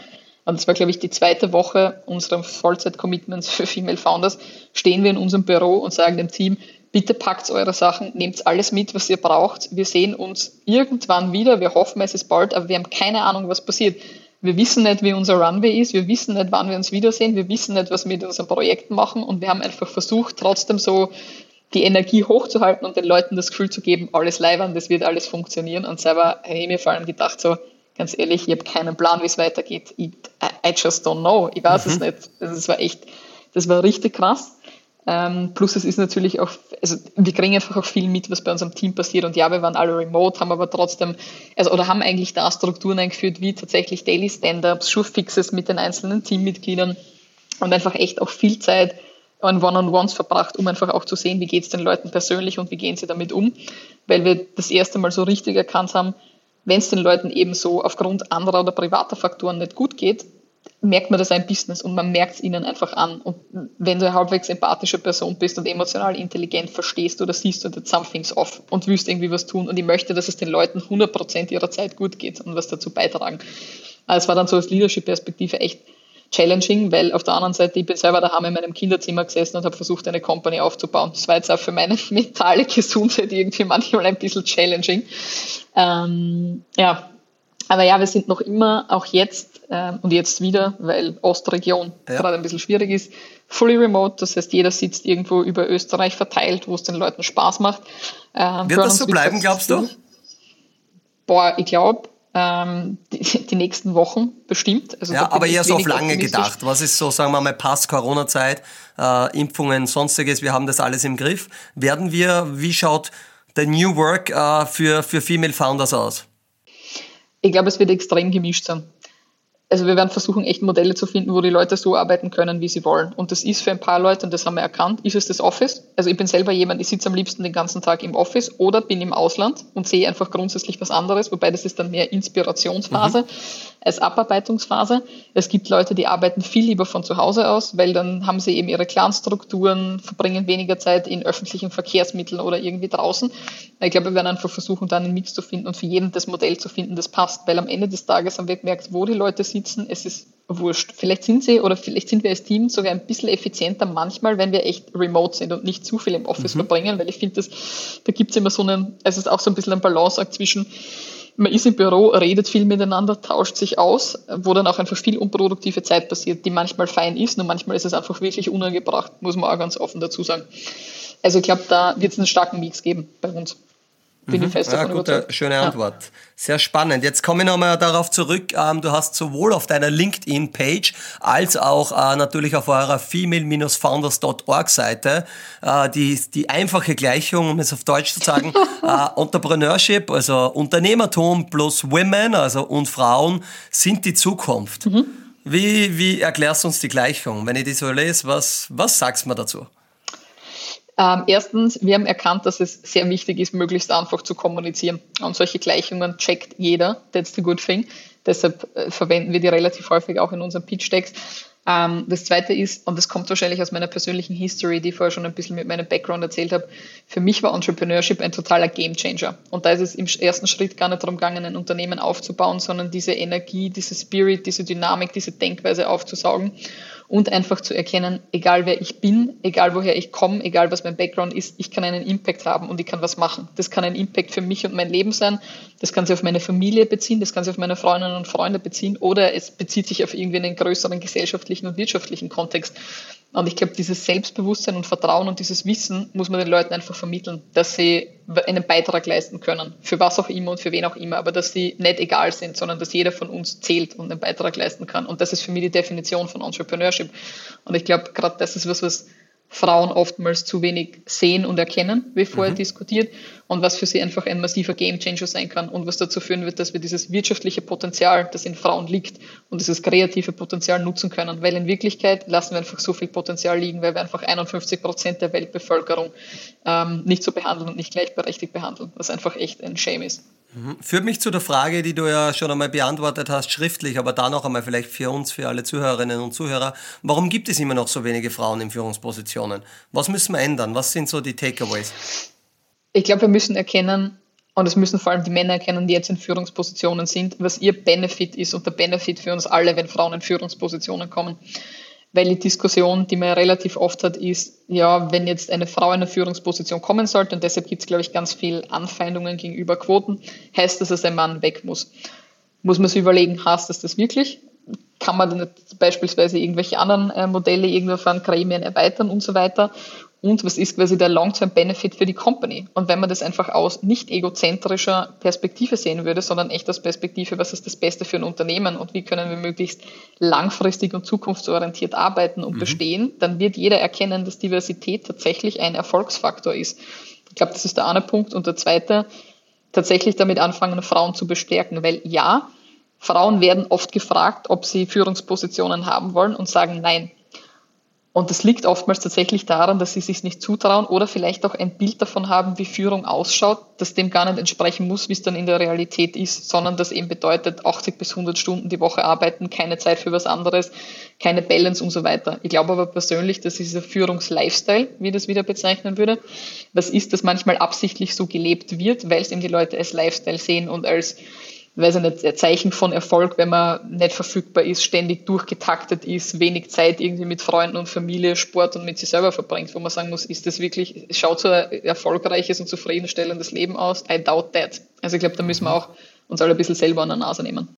und das war, glaube ich, die zweite Woche unserer Vollzeit-Commitments für Female Founders, stehen wir in unserem Büro und sagen dem Team, bitte packt eure Sachen, nehmt alles mit, was ihr braucht. Wir sehen uns irgendwann wieder. Wir hoffen, es ist bald, aber wir haben keine Ahnung, was passiert. Wir wissen nicht, wie unser Runway ist. Wir wissen nicht, wann wir uns wiedersehen. Wir wissen nicht, was wir mit unseren Projekten machen. Und wir haben einfach versucht, trotzdem so die Energie hochzuhalten und den Leuten das Gefühl zu geben, alles live an, das wird alles funktionieren. Und selber habe ich mir vor allem gedacht, so, ganz ehrlich, ich habe keinen Plan, wie es weitergeht. I, I, just don't know. Ich weiß mhm. es nicht. Also das war echt, das war richtig krass. Ähm, plus es ist natürlich auch, also wir kriegen einfach auch viel mit, was bei unserem Team passiert. Und ja, wir waren alle remote, haben aber trotzdem, also oder haben eigentlich da Strukturen eingeführt, wie tatsächlich Daily Stand-ups, Schuhfixes mit den einzelnen Teammitgliedern und einfach echt auch viel Zeit an One-on-Ones verbracht, um einfach auch zu sehen, wie geht es den Leuten persönlich und wie gehen sie damit um. Weil wir das erste Mal so richtig erkannt haben, wenn es den Leuten eben so aufgrund anderer oder privater Faktoren nicht gut geht, merkt man das ein Business und man merkt es ihnen einfach an. Und wenn du eine halbwegs empathische Person bist und emotional intelligent verstehst oder siehst du, that something's off und willst irgendwie was tun und ich möchte, dass es den Leuten 100% ihrer Zeit gut geht und was dazu beitragen. Also es war dann so aus Leadership-Perspektive echt challenging, weil auf der anderen Seite, ich bin selber daheim in meinem Kinderzimmer gesessen und habe versucht, eine Company aufzubauen. Das war jetzt auch für meine mentale Gesundheit irgendwie manchmal ein bisschen challenging. Ähm, ja, aber ja, wir sind noch immer, auch jetzt äh, und jetzt wieder, weil Ostregion ja. gerade ein bisschen schwierig ist, fully remote. Das heißt, jeder sitzt irgendwo über Österreich verteilt, wo es den Leuten Spaß macht. Ähm, Wird das so bleiben, glaubst du? Boah, ich glaube, ähm, die, die, nächsten Wochen bestimmt. Also ja, aber eher so auf lange gedacht. Was ist so, sagen wir mal, Pass Corona-Zeit, äh, Impfungen, sonstiges, wir haben das alles im Griff. Werden wir, wie schaut der New Work äh, für, für Female Founders aus? Ich glaube, es wird extrem gemischt sein also wir werden versuchen, echt Modelle zu finden, wo die Leute so arbeiten können, wie sie wollen. Und das ist für ein paar Leute, und das haben wir erkannt, ist es das Office. Also ich bin selber jemand, ich sitze am liebsten den ganzen Tag im Office oder bin im Ausland und sehe einfach grundsätzlich was anderes, wobei das ist dann mehr Inspirationsphase mhm. als Abarbeitungsphase. Es gibt Leute, die arbeiten viel lieber von zu Hause aus, weil dann haben sie eben ihre Clanstrukturen, verbringen weniger Zeit in öffentlichen Verkehrsmitteln oder irgendwie draußen. Ich glaube, wir werden einfach versuchen, dann einen Mix zu finden und für jeden das Modell zu finden, das passt, weil am Ende des Tages haben wir gemerkt, wo die Leute sind, sitzen, es ist wurscht. Vielleicht sind sie oder vielleicht sind wir als Team sogar ein bisschen effizienter manchmal, wenn wir echt remote sind und nicht zu viel im Office mhm. verbringen, weil ich finde, da gibt es immer so einen, es ist auch so ein bisschen ein Balanceakt zwischen man ist im Büro, redet viel miteinander, tauscht sich aus, wo dann auch einfach viel unproduktive Zeit passiert, die manchmal fein ist, und manchmal ist es einfach wirklich unangebracht, muss man auch ganz offen dazu sagen. Also ich glaube, da wird es einen starken Mix geben bei uns. Bin mhm. ich fest ja, davon gute, überzeugt. Schöne Antwort. Ja. Sehr spannend. Jetzt komme ich nochmal darauf zurück. Ähm, du hast sowohl auf deiner LinkedIn-Page als auch äh, natürlich auf eurer female-founders.org Seite äh, die, die einfache Gleichung, um es auf Deutsch zu sagen, äh, Entrepreneurship, also Unternehmertum plus Women, also und Frauen, sind die Zukunft. Mhm. Wie, wie erklärst du uns die Gleichung? Wenn ich die so lese, was, was sagst du mir dazu? Ähm, erstens, wir haben erkannt, dass es sehr wichtig ist, möglichst einfach zu kommunizieren. Und solche Gleichungen checkt jeder. That's the good thing. Deshalb äh, verwenden wir die relativ häufig auch in unseren Pitch-Decks. Ähm, das zweite ist, und das kommt wahrscheinlich aus meiner persönlichen History, die ich vorher schon ein bisschen mit meinem Background erzählt habe, für mich war Entrepreneurship ein totaler Gamechanger. Und da ist es im ersten Schritt gar nicht darum gegangen, ein Unternehmen aufzubauen, sondern diese Energie, diese Spirit, diese Dynamik, diese Denkweise aufzusaugen und einfach zu erkennen, egal wer ich bin, egal woher ich komme, egal was mein Background ist, ich kann einen Impact haben und ich kann was machen. Das kann ein Impact für mich und mein Leben sein, das kann sich auf meine Familie beziehen, das kann sich auf meine Freundinnen und Freunde beziehen oder es bezieht sich auf irgendwie einen größeren gesellschaftlichen und wirtschaftlichen Kontext. Und ich glaube, dieses Selbstbewusstsein und Vertrauen und dieses Wissen muss man den Leuten einfach vermitteln, dass sie einen Beitrag leisten können, für was auch immer und für wen auch immer, aber dass sie nicht egal sind, sondern dass jeder von uns zählt und einen Beitrag leisten kann. Und das ist für mich die Definition von Entrepreneurship. Und ich glaube, gerade das ist was, was Frauen oftmals zu wenig sehen und erkennen, wie vorher mhm. diskutiert, und was für sie einfach ein massiver Gamechanger sein kann und was dazu führen wird, dass wir dieses wirtschaftliche Potenzial, das in Frauen liegt, und dieses kreative Potenzial nutzen können. Weil in Wirklichkeit lassen wir einfach so viel Potenzial liegen, weil wir einfach 51 Prozent der Weltbevölkerung ähm, nicht so behandeln und nicht gleichberechtigt behandeln, was einfach echt ein Shame ist. Mhm. Führt mich zu der Frage, die du ja schon einmal beantwortet hast, schriftlich, aber da noch einmal vielleicht für uns, für alle Zuhörerinnen und Zuhörer. Warum gibt es immer noch so wenige Frauen in Führungspositionen? Was müssen wir ändern? Was sind so die Takeaways? Ich glaube, wir müssen erkennen, und es müssen vor allem die Männer erkennen, die jetzt in Führungspositionen sind, was ihr Benefit ist und der Benefit für uns alle, wenn Frauen in Führungspositionen kommen weil die Diskussion, die man relativ oft hat, ist, ja, wenn jetzt eine Frau in eine Führungsposition kommen sollte, und deshalb gibt es, glaube ich, ganz viel Anfeindungen gegenüber Quoten, heißt das, dass ein Mann weg muss. Muss man sich überlegen, heißt das das wirklich? Kann man dann beispielsweise irgendwelche anderen äh, Modelle irgendwo von Gremien erweitern und so weiter? Und was ist quasi der Long-Term-Benefit für die Company. Und wenn man das einfach aus nicht egozentrischer Perspektive sehen würde, sondern echt aus Perspektive, was ist das Beste für ein Unternehmen und wie können wir möglichst langfristig und zukunftsorientiert arbeiten und mhm. bestehen, dann wird jeder erkennen, dass Diversität tatsächlich ein Erfolgsfaktor ist. Ich glaube, das ist der eine Punkt. Und der zweite, tatsächlich damit anfangen, Frauen zu bestärken, weil ja, Frauen werden oft gefragt, ob sie Führungspositionen haben wollen und sagen nein. Und das liegt oftmals tatsächlich daran, dass sie sich nicht zutrauen oder vielleicht auch ein Bild davon haben, wie Führung ausschaut, das dem gar nicht entsprechen muss, wie es dann in der Realität ist, sondern das eben bedeutet 80 bis 100 Stunden die Woche arbeiten, keine Zeit für was anderes, keine Balance und so weiter. Ich glaube aber persönlich, dass dieser Führungslifestyle, wie ich das wieder bezeichnen würde, was ist, das manchmal absichtlich so gelebt wird, weil es eben die Leute als Lifestyle sehen und als weiß ich nicht, Zeichen von Erfolg, wenn man nicht verfügbar ist, ständig durchgetaktet ist, wenig Zeit irgendwie mit Freunden und Familie, Sport und mit sich selber verbringt, wo man sagen muss, ist das wirklich, schaut so ein erfolgreiches und zufriedenstellendes Leben aus? I doubt that. Also ich glaube, da müssen wir auch uns alle ein bisschen selber an der Nase nehmen.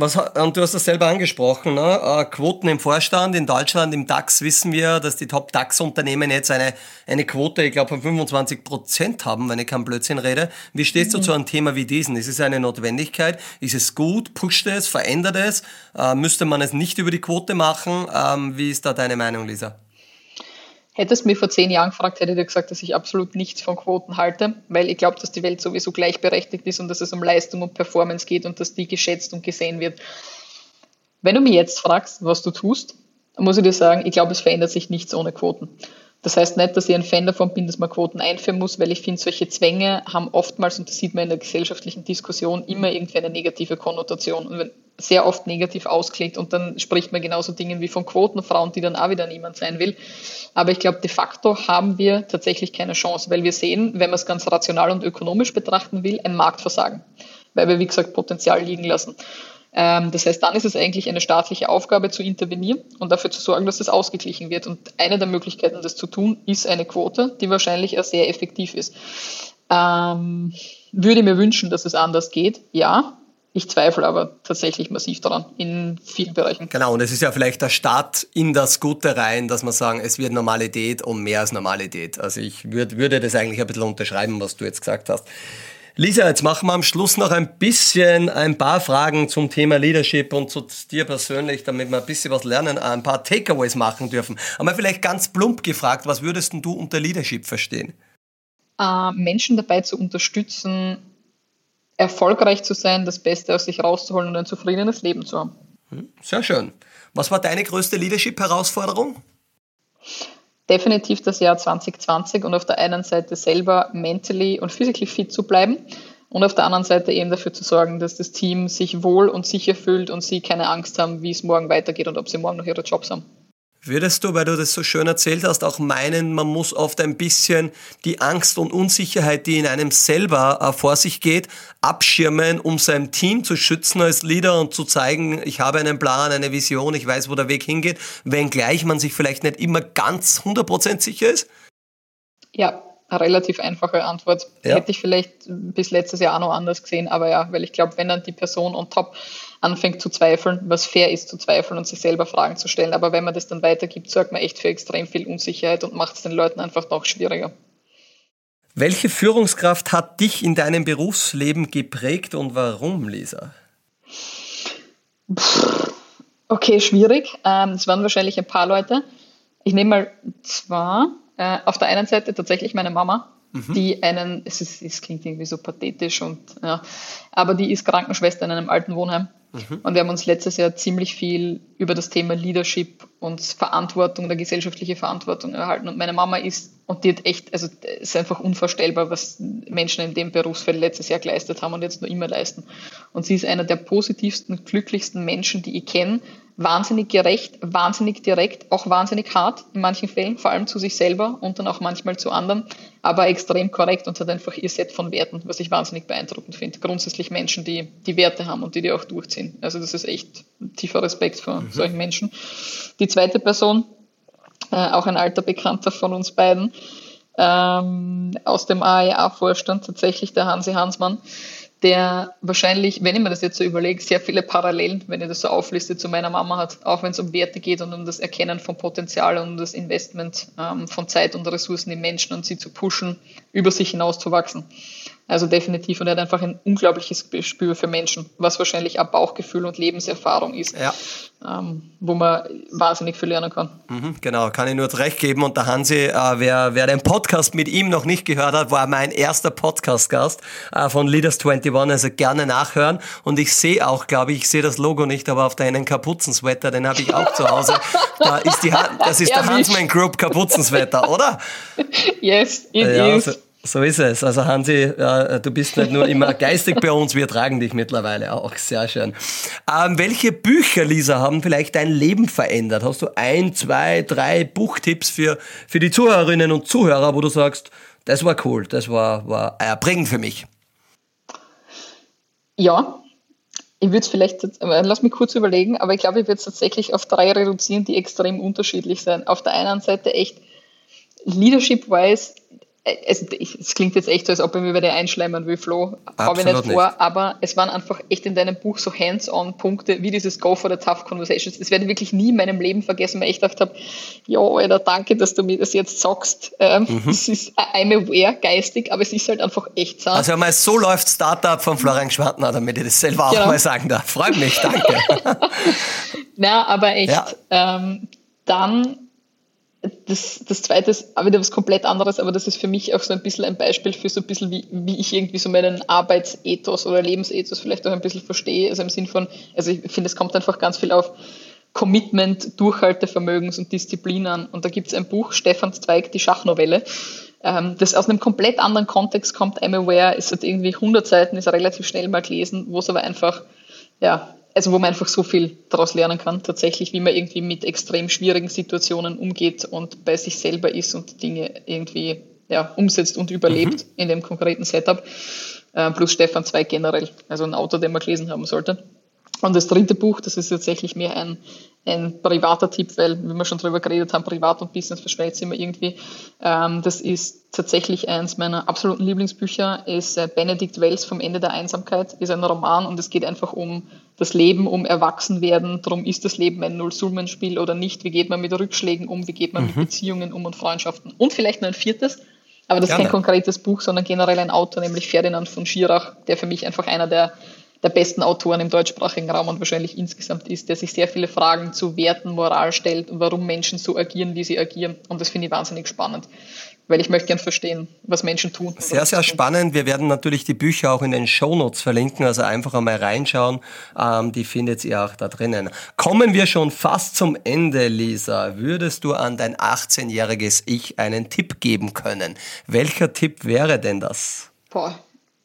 Was, und du hast das selber angesprochen, ne? Äh, Quoten im Vorstand. In Deutschland, im DAX, wissen wir, dass die Top-DAX-Unternehmen jetzt eine, eine Quote, ich glaube, von 25 Prozent haben, wenn ich kein Blödsinn rede. Wie stehst mhm. du zu einem Thema wie diesem? Ist es eine Notwendigkeit? Ist es gut? Pusht es? Verändert es? Äh, müsste man es nicht über die Quote machen? Ähm, wie ist da deine Meinung, Lisa? Hättest du mich vor zehn Jahren gefragt, hätte ich dir gesagt, dass ich absolut nichts von Quoten halte, weil ich glaube, dass die Welt sowieso gleichberechtigt ist und dass es um Leistung und Performance geht und dass die geschätzt und gesehen wird. Wenn du mich jetzt fragst, was du tust, muss ich dir sagen, ich glaube, es verändert sich nichts ohne Quoten. Das heißt nicht, dass ich ein Fan davon bin, dass man Quoten einführen muss, weil ich finde, solche Zwänge haben oftmals, und das sieht man in der gesellschaftlichen Diskussion, immer irgendwie eine negative Konnotation und wenn sehr oft negativ ausklingt und dann spricht man genauso Dingen wie von Quotenfrauen, die dann auch wieder niemand sein will. Aber ich glaube, de facto haben wir tatsächlich keine Chance, weil wir sehen, wenn man es ganz rational und ökonomisch betrachten will, ein Marktversagen, weil wir, wie gesagt, Potenzial liegen lassen. Ähm, das heißt, dann ist es eigentlich eine staatliche Aufgabe zu intervenieren und dafür zu sorgen, dass das ausgeglichen wird. Und eine der Möglichkeiten, das zu tun, ist eine Quote, die wahrscheinlich auch sehr effektiv ist. Ähm, würde mir wünschen, dass es anders geht, ja. Ich zweifle aber tatsächlich massiv daran in vielen Bereichen. Genau, und es ist ja vielleicht der Start in das Gute rein, dass man sagen, es wird Normalität und mehr als Normalität. Also ich würd, würde das eigentlich ein bisschen unterschreiben, was du jetzt gesagt hast. Lisa, jetzt machen wir am Schluss noch ein bisschen ein paar Fragen zum Thema Leadership und zu dir persönlich, damit wir ein bisschen was lernen, ein paar Takeaways machen dürfen. Aber vielleicht ganz plump gefragt, was würdest du unter Leadership verstehen? Äh, Menschen dabei zu unterstützen, erfolgreich zu sein, das Beste aus sich rauszuholen und ein zufriedenes Leben zu haben. Hm, sehr schön. Was war deine größte Leadership-Herausforderung? Definitiv das Jahr 2020 und auf der einen Seite selber mentally und physically fit zu bleiben, und auf der anderen Seite eben dafür zu sorgen, dass das Team sich wohl und sicher fühlt und sie keine Angst haben, wie es morgen weitergeht und ob sie morgen noch ihre Jobs haben. Würdest du, weil du das so schön erzählt hast, auch meinen, man muss oft ein bisschen die Angst und Unsicherheit, die in einem selber äh, vor sich geht, abschirmen, um sein Team zu schützen als Leader und zu zeigen, ich habe einen Plan, eine Vision, ich weiß, wo der Weg hingeht, wenngleich man sich vielleicht nicht immer ganz 100% sicher ist? Ja, relativ einfache Antwort. Ja. Hätte ich vielleicht bis letztes Jahr auch noch anders gesehen, aber ja, weil ich glaube, wenn dann die Person on top anfängt zu zweifeln, was fair ist zu zweifeln und sich selber Fragen zu stellen, aber wenn man das dann weitergibt, sorgt man echt für extrem viel Unsicherheit und macht es den Leuten einfach noch schwieriger. Welche Führungskraft hat dich in deinem Berufsleben geprägt und warum, Lisa? Okay, schwierig. Ähm, es waren wahrscheinlich ein paar Leute. Ich nehme mal zwei. Äh, auf der einen Seite tatsächlich meine Mama, mhm. die einen, es, ist, es klingt irgendwie so pathetisch und ja, aber die ist Krankenschwester in einem alten Wohnheim. Mhm. Und wir haben uns letztes Jahr ziemlich viel über das Thema Leadership und Verantwortung, der gesellschaftliche Verantwortung erhalten. Und meine Mama ist, und die hat echt, also es ist einfach unvorstellbar, was Menschen in dem Berufsfeld letztes Jahr geleistet haben und jetzt nur immer leisten. Und sie ist einer der positivsten, glücklichsten Menschen, die ich kenne, wahnsinnig gerecht, wahnsinnig direkt, auch wahnsinnig hart in manchen Fällen, vor allem zu sich selber und dann auch manchmal zu anderen, aber extrem korrekt und hat einfach ihr Set von Werten, was ich wahnsinnig beeindruckend finde. Grundsätzlich Menschen, die die Werte haben und die die auch durchziehen. Also das ist echt tiefer Respekt vor mhm. solchen Menschen. Die zweite Person, äh, auch ein alter Bekannter von uns beiden, ähm, aus dem AEA-Vorstand, tatsächlich der Hansi Hansmann, der wahrscheinlich, wenn ich mir das jetzt so überlege, sehr viele Parallelen, wenn ich das so aufliste, zu meiner Mama hat, auch wenn es um Werte geht und um das Erkennen von Potenzial und um das Investment ähm, von Zeit und Ressourcen in Menschen und sie zu pushen, über sich hinaus zu wachsen. Also definitiv. Und er hat einfach ein unglaubliches Gespür für Menschen, was wahrscheinlich auch Bauchgefühl und Lebenserfahrung ist, ja. ähm, wo man wahnsinnig viel lernen kann. Mhm, genau, kann ich nur recht geben. Und der Hansi, äh, wer, wer den Podcast mit ihm noch nicht gehört hat, war mein erster Podcast-Gast äh, von Leaders 21, also gerne nachhören. Und ich sehe auch, glaube ich, ich sehe das Logo nicht, aber auf deinen Kapuzenswetter, den habe ich auch zu Hause. Da ist die, das ist der Hansman Group Kapuzenswetter, oder? Yes, it ja, is. Also, so ist es. Also Hansi, äh, du bist nicht nur immer geistig bei uns, wir tragen dich mittlerweile auch. Sehr schön. Ähm, welche Bücher, Lisa, haben vielleicht dein Leben verändert? Hast du ein, zwei, drei Buchtipps für, für die Zuhörerinnen und Zuhörer, wo du sagst, das war cool, das war, war erbringend für mich? Ja, ich würde es vielleicht, äh, lass mich kurz überlegen, aber ich glaube, ich würde es tatsächlich auf drei reduzieren, die extrem unterschiedlich sind. Auf der einen Seite echt Leadership-wise es, es, klingt jetzt echt so, als ob ich mir über die einschleimen will, Flo. Habe ich nicht vor, nicht. aber es waren einfach echt in deinem Buch so Hands-on-Punkte, wie dieses Go for the Tough Conversations. Das werde ich wirklich nie in meinem Leben vergessen, weil ich gedacht habe, ja, Alter, danke, dass du mir das jetzt sagst. Ähm, mhm. Es ist I'm aware geistig, aber es ist halt einfach echt so. Also einmal so läuft Startup von Florian Schwartner, damit ich das selber auch genau. mal sagen darf. Freut mich, danke. Na, aber echt. Ja. Ähm, dann das, das zweite ist auch wieder was komplett anderes, aber das ist für mich auch so ein bisschen ein Beispiel für so ein bisschen, wie, wie ich irgendwie so meinen Arbeitsethos oder Lebensethos vielleicht auch ein bisschen verstehe. Also im Sinn von, also ich finde, es kommt einfach ganz viel auf Commitment, Durchhaltevermögens und Disziplin an. Und da gibt es ein Buch, Stefan Zweig, die Schachnovelle, ähm, das aus einem komplett anderen Kontext kommt. I'm aware, es hat irgendwie 100 Seiten, ist relativ schnell mal gelesen, wo es aber einfach, ja, also wo man einfach so viel daraus lernen kann, tatsächlich, wie man irgendwie mit extrem schwierigen Situationen umgeht und bei sich selber ist und Dinge irgendwie ja, umsetzt und überlebt mhm. in dem konkreten Setup. Äh, plus Stefan Zweig generell, also ein Autor, den man gelesen haben sollte. Und das dritte Buch, das ist tatsächlich mehr ein, ein privater Tipp, weil, wie wir schon drüber geredet haben, Privat und Business verschmelzt immer irgendwie. Ähm, das ist tatsächlich eins meiner absoluten Lieblingsbücher, ist äh, Benedikt Wells vom Ende der Einsamkeit, ist ein Roman und es geht einfach um das Leben, um Erwachsenwerden. Darum ist das Leben ein Null-Summen-Spiel oder nicht. Wie geht man mit Rückschlägen um? Wie geht man mhm. mit Beziehungen um und Freundschaften? Und vielleicht noch ein viertes, aber das Gerne. ist kein konkretes Buch, sondern generell ein Autor, nämlich Ferdinand von Schirach, der für mich einfach einer der der besten Autoren im deutschsprachigen Raum und wahrscheinlich insgesamt ist, der sich sehr viele Fragen zu Werten, Moral stellt und warum Menschen so agieren, wie sie agieren. Und das finde ich wahnsinnig spannend, weil ich möchte gern verstehen, was Menschen tun. Sehr, sehr spannend. Wir werden natürlich die Bücher auch in den Shownotes verlinken, also einfach einmal reinschauen. Ähm, die findet ihr auch da drinnen. Kommen wir schon fast zum Ende, Lisa. Würdest du an dein 18-jähriges Ich einen Tipp geben können? Welcher Tipp wäre denn das? Boah,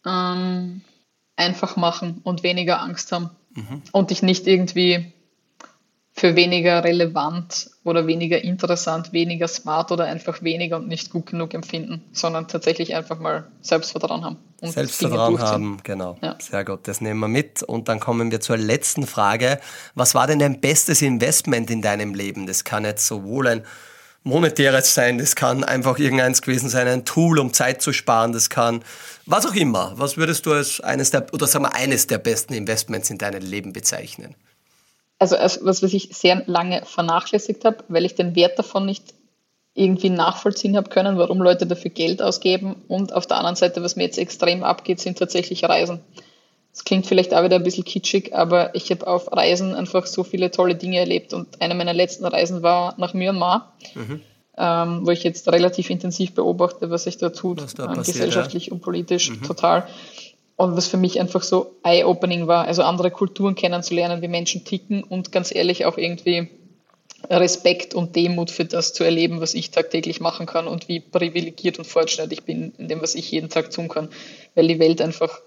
ähm, einfach machen und weniger Angst haben mhm. und dich nicht irgendwie für weniger relevant oder weniger interessant, weniger smart oder einfach weniger und nicht gut genug empfinden, sondern tatsächlich einfach mal Selbstvertrauen haben. Und Selbstvertrauen haben, genau. Ja. Sehr gut, das nehmen wir mit. Und dann kommen wir zur letzten Frage. Was war denn dein bestes Investment in deinem Leben? Das kann jetzt sowohl ein monetäres sein, das kann einfach irgendeins gewesen sein, ein Tool, um Zeit zu sparen, das kann was auch immer. Was würdest du als eines der, oder sagen wir eines der besten Investments in deinem Leben bezeichnen? also was, was ich sehr lange vernachlässigt habe, weil ich den Wert davon nicht irgendwie nachvollziehen habe können, warum Leute dafür Geld ausgeben. Und auf der anderen Seite, was mir jetzt extrem abgeht, sind tatsächlich Reisen. Das klingt vielleicht auch wieder ein bisschen kitschig, aber ich habe auf Reisen einfach so viele tolle Dinge erlebt. Und eine meiner letzten Reisen war nach Myanmar, mhm. ähm, wo ich jetzt relativ intensiv beobachte, was sich da tut, da passiert, gesellschaftlich ja. und politisch, mhm. total. Und was für mich einfach so eye-opening war, also andere Kulturen kennenzulernen, wie Menschen ticken und ganz ehrlich auch irgendwie Respekt und Demut für das zu erleben, was ich tagtäglich machen kann und wie privilegiert und fortschrittlich ich bin in dem, was ich jeden Tag tun kann, weil die Welt einfach,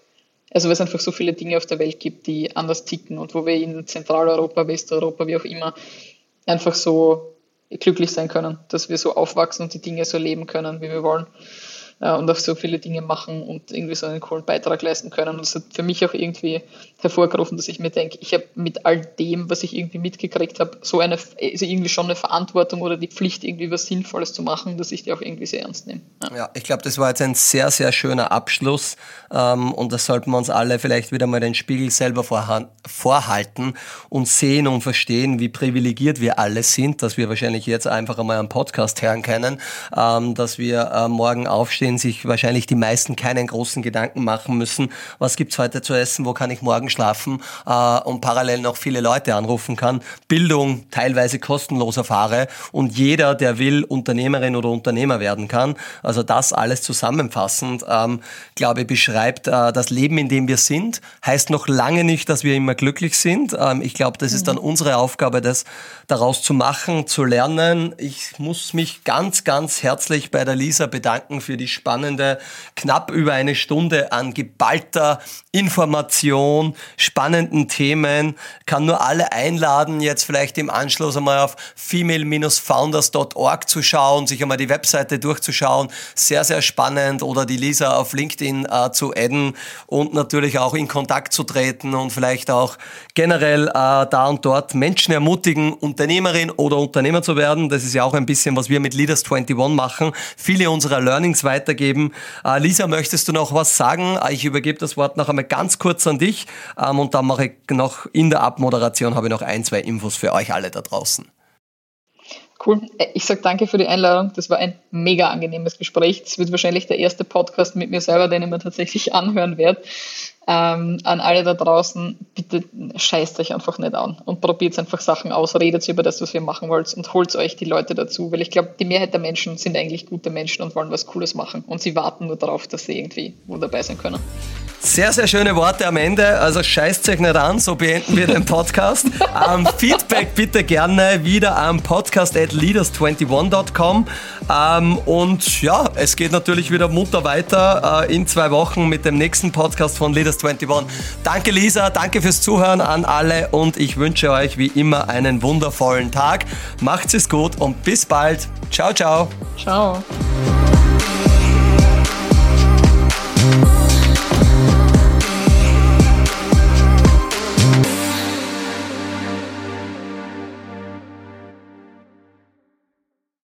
also weil es einfach so viele Dinge auf der Welt gibt, die anders ticken und wo wir in Zentraleuropa, Westeuropa, wie auch immer, einfach so glücklich sein können, dass wir so aufwachsen und die Dinge so leben können, wie wir wollen äh, und auch so viele Dinge machen und irgendwie so einen coolen Beitrag leisten können. Und das hat für mich auch irgendwie hervorgerufen, dass ich mir denke, ich habe mit all dem, was ich irgendwie mitgekriegt habe, so eine, also irgendwie schon eine Verantwortung oder die Pflicht, irgendwie was Sinnvolles zu machen, dass ich die auch irgendwie sehr ernst nehme. Ja, ja ich glaube, das war jetzt ein sehr, sehr schöner Abschluss ähm, und da sollten wir uns alle vielleicht wieder mal den Spiegel selber vorhalten und sehen und verstehen, wie privilegiert wir alle sind, dass wir wahrscheinlich jetzt einfach einmal einen Podcast hören können, ähm, dass wir äh, morgen aufstehen denen sich wahrscheinlich die meisten keinen großen Gedanken machen müssen, was gibt's heute zu essen, wo kann ich morgen schlafen äh, und parallel noch viele Leute anrufen kann, Bildung teilweise kostenlos erfahre und jeder, der will, Unternehmerin oder Unternehmer werden kann. Also das alles zusammenfassend, ähm, glaube ich, beschreibt äh, das Leben, in dem wir sind. Heißt noch lange nicht, dass wir immer glücklich sind. Ähm, ich glaube, das ist dann mhm. unsere Aufgabe, das daraus zu machen, zu lernen. Ich muss mich ganz, ganz herzlich bei der Lisa bedanken für die spannende, knapp über eine Stunde an geballter Information, spannenden Themen. Kann nur alle einladen, jetzt vielleicht im Anschluss einmal auf female-founders.org zu schauen, sich einmal die Webseite durchzuschauen. Sehr, sehr spannend. Oder die Lisa auf LinkedIn äh, zu adden und natürlich auch in Kontakt zu treten und vielleicht auch generell äh, da und dort Menschen ermutigen, Unternehmerin oder Unternehmer zu werden. Das ist ja auch ein bisschen, was wir mit Leaders 21 machen. Viele unserer Learnings weiter weitergeben. Äh, Lisa, möchtest du noch was sagen? Äh, ich übergebe das Wort noch einmal ganz kurz an dich ähm, und dann mache ich noch in der Abmoderation habe ich noch ein, zwei Infos für euch alle da draußen. Cool. Äh, ich sage danke für die Einladung. Das war ein mega angenehmes Gespräch. Das wird wahrscheinlich der erste Podcast mit mir selber, den ich mir tatsächlich anhören werde. Ähm, an alle da draußen, bitte scheißt euch einfach nicht an und probiert einfach Sachen aus, redet über das, was ihr machen wollt und holt euch die Leute dazu, weil ich glaube, die Mehrheit der Menschen sind eigentlich gute Menschen und wollen was Cooles machen und sie warten nur darauf, dass sie irgendwie wo dabei sein können. Sehr, sehr schöne Worte am Ende. Also scheißt euch nicht an, so beenden wir den Podcast. ähm, Feedback bitte gerne wieder am podcast at leaders21.com. Ähm, und ja, es geht natürlich wieder munter weiter äh, in zwei Wochen mit dem nächsten Podcast von Leaders21. Danke Lisa, danke fürs Zuhören an alle und ich wünsche euch wie immer einen wundervollen Tag. Macht's es gut und bis bald. Ciao, ciao. Ciao.